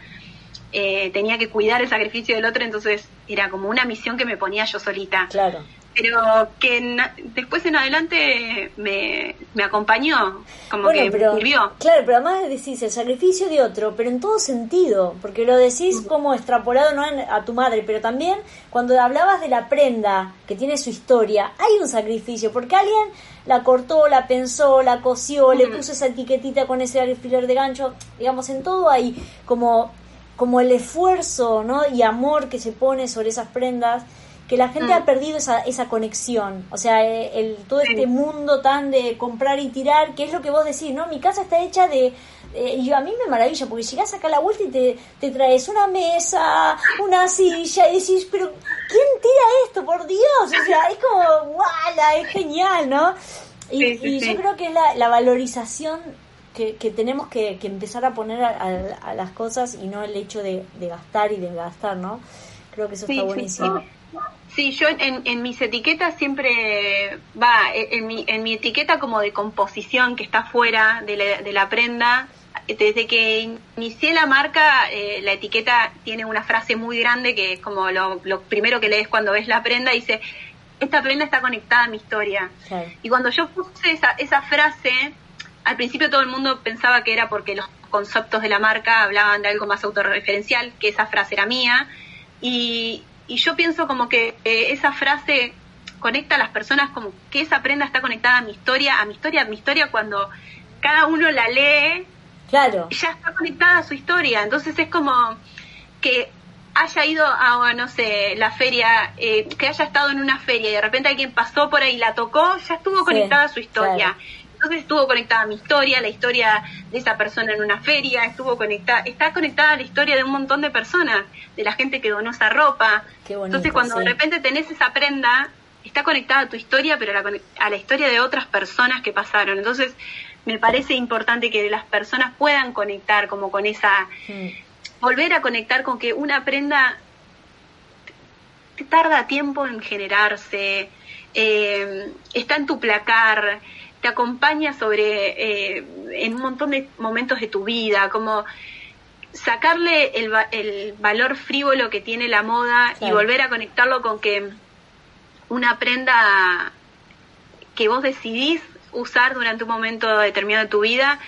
eh, tenía que cuidar el sacrificio del otro, entonces era como una misión que me ponía yo solita. Claro. Pero que después en adelante me, me acompañó, como que pero, sirvió. Claro, pero además decís el sacrificio de otro, pero en todo sentido, porque lo decís como extrapolado no a tu madre, pero también cuando hablabas de la prenda que tiene su historia, hay un sacrificio, porque alguien la cortó, la pensó, la cosió, le puso esa etiquetita con ese alfiler de gancho, digamos, en todo hay como como el esfuerzo ¿no? y amor que se pone sobre esas prendas, que la gente ha mm. perdido esa, esa conexión. O sea, eh, el, todo este mundo tan de comprar y tirar, que es lo que vos decís, ¿no? Mi casa está hecha de... y a mí me maravilla, porque llegás acá a la vuelta y te, te traes una mesa, una silla, y decís, pero ¿quién tira esto? Por Dios. O sea, es como, ¡guala! Es genial, ¿no? Y, y yo creo que es la, la valorización que, tenemos que, empezar a poner a, las cosas y no el hecho de, gastar y de gastar, ¿no? Creo que eso está buenísimo. Sí, yo en, en, mis etiquetas siempre va, en mi, en mi etiqueta como de composición que está fuera de la, de la prenda, desde que inicié la marca, eh, la etiqueta tiene una frase muy grande que es como lo, primero que lees cuando ves la prenda, dice, esta prenda está conectada a mi historia. Y cuando yo puse esa, esa frase, al principio todo el mundo pensaba que era porque los conceptos de la marca hablaban de algo más autorreferencial, que esa frase era mía. Y, y yo pienso como que esa frase conecta a las personas como que esa prenda está conectada a mi historia, a mi historia, a mi historia cuando cada uno la lee, claro. ya está conectada a su historia. Entonces es como que haya ido a, no sé, la feria, eh, que haya estado en una feria y de repente alguien pasó por ahí y la tocó, ya estuvo conectada a su historia. Entonces estuvo conectada a mi historia, la historia de esa persona en una feria, estuvo conectada, está conectada a la historia de un montón de personas, de la gente que donó esa ropa. Entonces cuando de repente tenés esa prenda, está conectada a tu historia, pero a la, a la historia de otras personas que pasaron. Entonces me parece importante que las personas puedan conectar como con esa, mm. volver a conectar con que una prenda tarda tiempo en generarse, eh, está en tu placar, te acompaña sobre, eh, en un montón de momentos de tu vida, como sacarle el, el valor frívolo que tiene la moda y volver a conectarlo con que una prenda que vos decidís usar durante un momento determinado de tu vida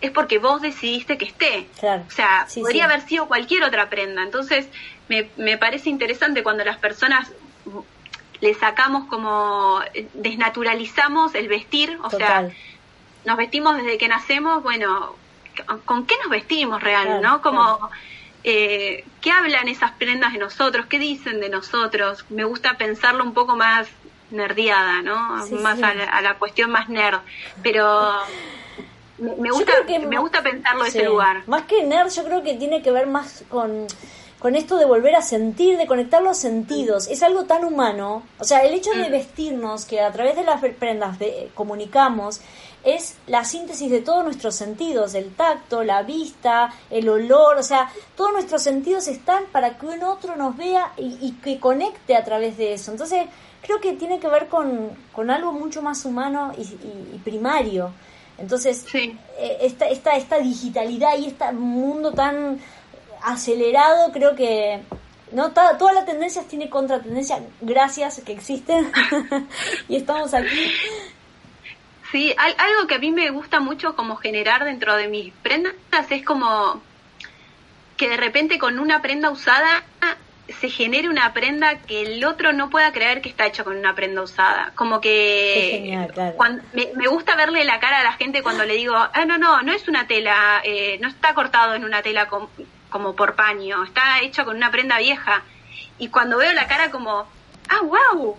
es porque vos decidiste que esté. O sea, podría haber sido cualquier otra prenda. Entonces, me, me parece interesante cuando las personas le sacamos como, desnaturalizamos el vestir, o sea, nos vestimos desde que nacemos, bueno, ¿con qué nos vestimos real, no? Como, eh, ¿qué hablan esas prendas de nosotros? ¿Qué dicen de nosotros? Me gusta pensarlo un poco más nerdiada, ¿no? más A, la, cuestión más nerd, pero me, gusta me gusta pensarlo de ese lugar. Más que nerd, yo creo que tiene que ver más con con esto de volver a sentir, de conectar los sentidos. Es algo tan humano. O sea, el hecho de mm. vestirnos, que a través de las prendas comunicamos, es la síntesis de todos nuestros sentidos, el tacto, la vista, el olor, o sea, todos nuestros sentidos están para que un otro nos vea y, que conecte a través de eso. Entonces, creo que tiene que ver con, con algo mucho más humano y, primario. Entonces, eh, esta, esta, esta digitalidad y este mundo tan acelerado, creo que no todas las tendencias tiene contratendencia, gracias que existen y estamos aquí. Sí, algo que a mí me gusta mucho como generar dentro de mis prendas es como que de repente con una prenda usada se genere una prenda que el otro no pueda creer que está hecha con una prenda usada. Como que me, gusta verle la cara a la gente cuando le digo, ah, no, no, no es una tela, eh, no está cortado en una tela con, como por paño, está hecho con una prenda vieja. Y cuando veo la cara como, ah, wow,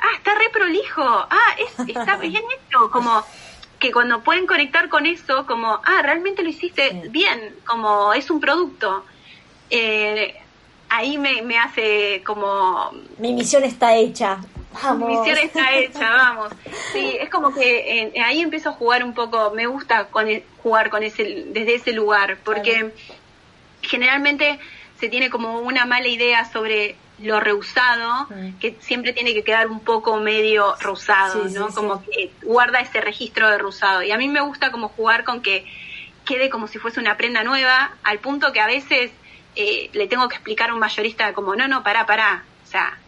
ah, está re prolijo, ah, está bien hecho, como que cuando pueden conectar con eso, como, ah, realmente lo hiciste bien, como es un producto. Eh, ahí me, me hace como... Mi misión está hecha. Vamos. Mi misión está hecha, vamos. Sí, es como que eh, ahí empiezo a jugar un poco, me gusta con e, jugar con ese, desde ese lugar, porque generalmente se tiene como una mala idea sobre lo reusado, mm. que siempre tiene que quedar un poco medio reusado, ¿no? como que guarda ese registro de reusado. Y a mí me gusta como jugar con que quede como si fuese una prenda nueva, al punto que a veces eh, le tengo que explicar a un mayorista como, no, no, pará, pará. O sea,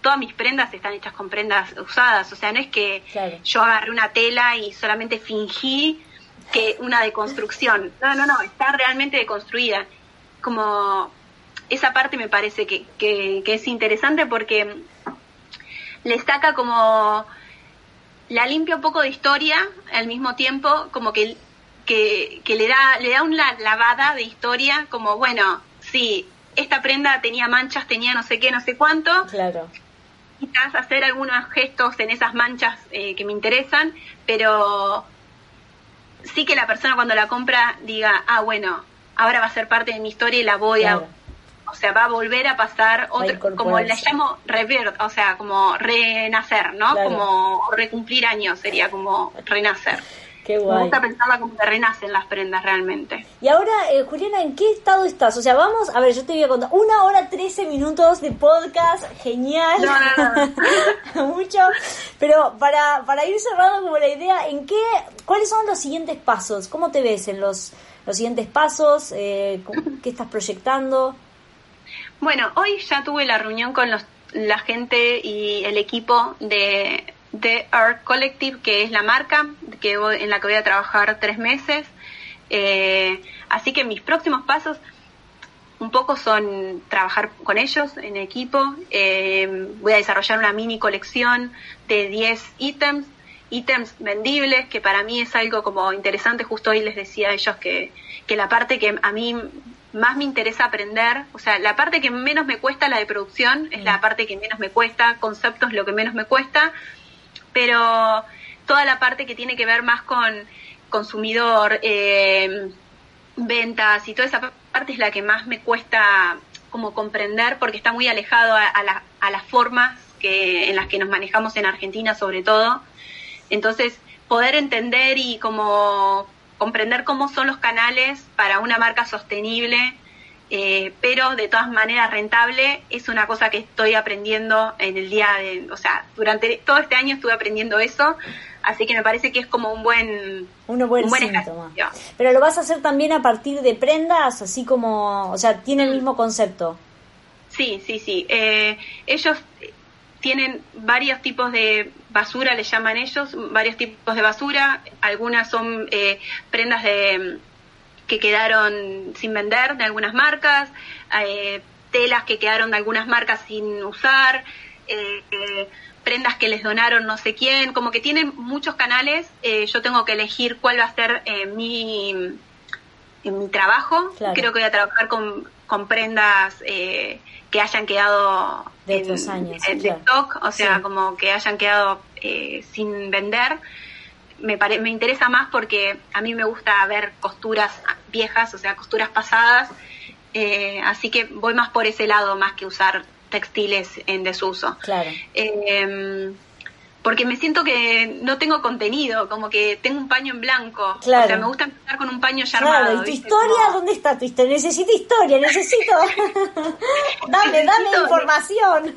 todas mis prendas están hechas con prendas usadas. O sea, no es que yo agarré una tela y solamente fingí que una deconstrucción. No, no, no, está realmente deconstruida como esa parte me parece que, que, es interesante porque le saca como la limpia un poco de historia al mismo tiempo como que, que, le da le da una lavada de historia como bueno sí esta prenda tenía manchas tenía no sé qué no sé cuánto. Claro. Quizás hacer algunos gestos en esas manchas eh, que me interesan pero sí que la persona cuando la compra diga ah bueno ahora va a ser parte de mi historia y la voy a o sea, va a volver a pasar otro, como le llamo revert, o sea, como renacer, ¿no? Como recumplir años, sería como renacer. Qué guay. Me gusta pensarla como que renacen las prendas realmente. Y ahora, eh, Juliana, ¿en qué estado estás? O sea, vamos, a ver, yo te voy a contar, una hora trece minutos de podcast, genial. No, Mucho. Pero para, para ir cerrando como la idea, ¿en qué, cuáles son los siguientes pasos? ¿Cómo te ves en los los siguientes pasos? Eh, ¿Qué estás proyectando? Bueno, hoy ya tuve la reunión con los, la gente y el equipo de, de Art Collective, que es la marca que en la que voy a trabajar tres meses. Eh, así que mis próximos pasos un poco son trabajar con ellos en equipo. Eh, voy a desarrollar una mini colección de 10 ítems, ítems vendibles, que para mí es algo como interesante. Justo hoy les decía a ellos que, que la parte que a mí más me interesa aprender, o sea, la parte que menos me cuesta, la de producción, es la parte que menos me cuesta, conceptos lo que menos me cuesta, pero toda la parte que tiene que ver más con consumidor, eh, ventas y toda esa parte es la que más me cuesta como comprender porque está muy alejado a, a las formas que, en las que nos manejamos en Argentina sobre todo. Entonces, poder entender y como comprender cómo son los canales para una marca sostenible, eh, pero de todas maneras rentable, es una cosa que estoy aprendiendo en el día de, o sea, durante todo este año estuve aprendiendo eso, así que me parece que es como un buen, un buen, síntoma. Pero lo vas a hacer también a partir de prendas, así como, o sea, tiene el mismo concepto. Sí, sí, sí. Eh, ellos tienen varios tipos de basura, le llaman ellos, varios tipos de basura. Algunas son eh, prendas de que quedaron sin vender de algunas marcas, eh, telas que quedaron de algunas marcas sin usar, eh, prendas que les donaron no sé quién, como que tienen muchos canales. yo tengo que elegir cuál va a ser mi mi trabajo. Creo que voy a trabajar con, con prendas que hayan quedado de en, años, de stock, o sea, como que hayan quedado eh, sin vender. Me, me interesa más porque a mí me gusta ver costuras viejas, o sea, costuras pasadas, eh, así que voy más por ese lado más que usar textiles en desuso. Claro. Eh, porque me siento que no tengo contenido, como que tengo un paño en blanco. Claro. O sea, me gusta empezar con un paño ya claro, ¿y tu historia? ¿Dónde está tu historia? Necesito historia, necesito... dame, dame información.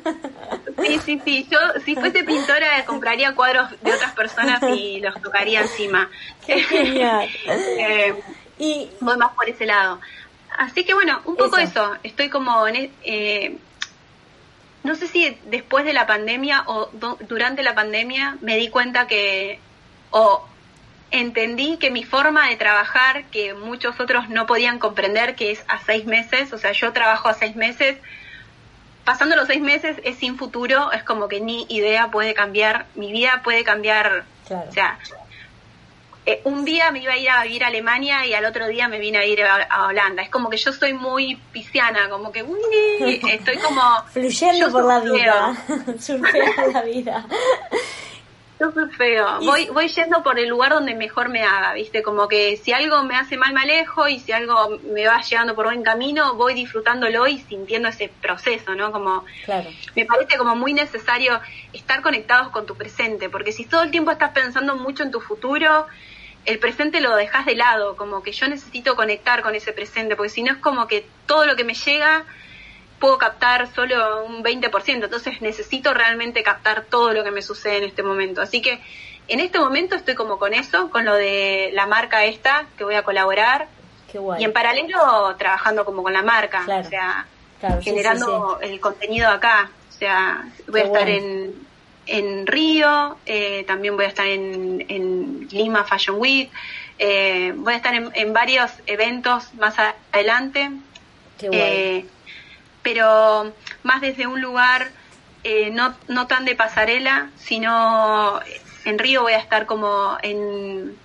sí, sí, sí. Yo, si fuese pintora, compraría cuadros de otras personas y los tocaría encima. Qué genial. eh, y... Voy más por ese lado. Así que bueno, un poco eso. Estoy como en... Eh, no sé si después de la pandemia o durante la pandemia me di cuenta que, o entendí que mi forma de trabajar, que muchos otros no podían comprender, que es a seis meses, o sea, yo trabajo a seis meses, pasando los seis meses es sin futuro, es como que ni idea puede cambiar, mi vida puede cambiar, o sea, eh, un día me iba a ir a vivir a Alemania y al otro día me vine a ir a, Holanda. Es como que yo soy muy pisciana, como que uy, estoy como... Fluyendo por la vida, la vida. Yo soy feo. Voy, voy yendo por el lugar donde mejor me haga, ¿viste? Como que si algo me hace mal, me alejo y si algo me va llegando por buen camino, voy disfrutándolo y sintiendo ese proceso, ¿no? Como, claro. me parece como muy necesario estar conectados con tu presente, porque si todo el tiempo estás pensando mucho en tu futuro, el presente lo dejas de lado, como que yo necesito conectar con ese presente, porque si no es como que todo lo que me llega puedo captar solo un 20%, entonces necesito realmente captar todo lo que me sucede en este momento. Así que en este momento estoy como con eso, con lo de la marca esta, que voy a colaborar, y en paralelo trabajando como con la marca, o sea, generando el contenido acá, o sea, voy a estar en en Río, eh, también voy a estar en, en Lima Fashion Week, eh, voy a estar en, varios eventos más adelante, eh, pero más desde un lugar no, no tan de pasarela, sino en Río voy a estar como en,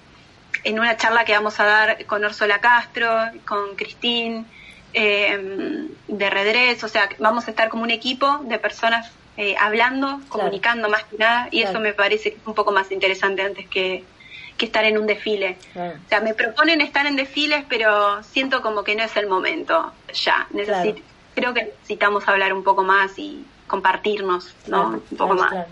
en una charla que vamos a dar con Orsola Castro, con Cristín, de Redress, o sea, vamos a estar como un equipo de personas eh, hablando, comunicando más que nada, y eso me parece un poco más interesante antes que, estar en un desfile. O sea, me proponen estar en desfiles, pero siento como que no es el momento ya. Creo que necesitamos hablar un poco más y compartirnos, ¿no? un poco más.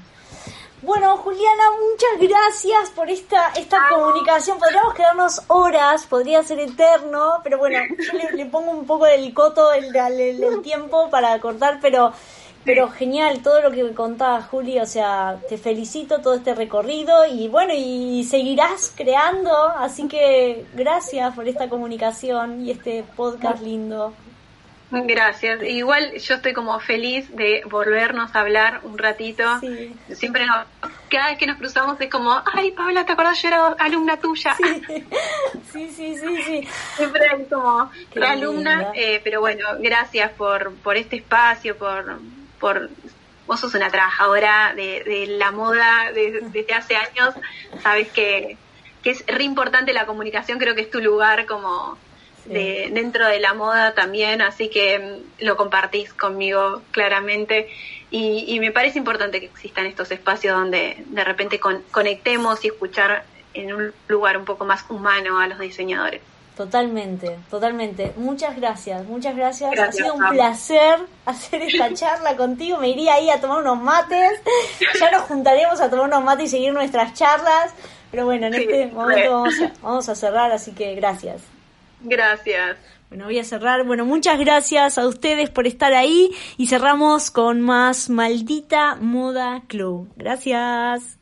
Bueno, Juliana, muchas gracias por esta esta comunicación. Podríamos quedarnos horas, podría ser eterno, pero bueno, yo le, pongo un poco del coto el, el, tiempo para cortar, pero pero genial todo lo que me contaba Juli, o sea, te felicito todo este recorrido y bueno, y seguirás creando, así que gracias por esta comunicación y este podcast lindo. Gracias. Igual yo estoy como feliz de volvernos a hablar un ratito. Siempre no, cada vez que nos cruzamos es como, ay Paula, ¿te acordás? Yo era alumna tuya. Sí, sí, sí, sí. Siempre hay como alumna, eh, pero bueno, gracias por, por este espacio, por, por vos sos una trabajadora de, de la moda desde hace años, sabes que, que es re importante la comunicación, creo que es tu lugar como de, dentro de la moda también, así que mm, lo compartís conmigo claramente. Y, me parece importante que existan estos espacios donde de repente conectemos y escuchar en un lugar un poco más humano a los diseñadores. Totalmente, totalmente. Muchas gracias, muchas gracias. ha sido un placer hacer esta charla contigo. Me iría ahí a tomar unos mates. Ya nos juntaremos a tomar unos mates y seguir nuestras charlas. Pero bueno, en este momento vamos a cerrar, así que gracias. Gracias. Bueno, voy a cerrar. Bueno, muchas gracias a ustedes por estar ahí y cerramos con más Maldita Moda Club. Gracias.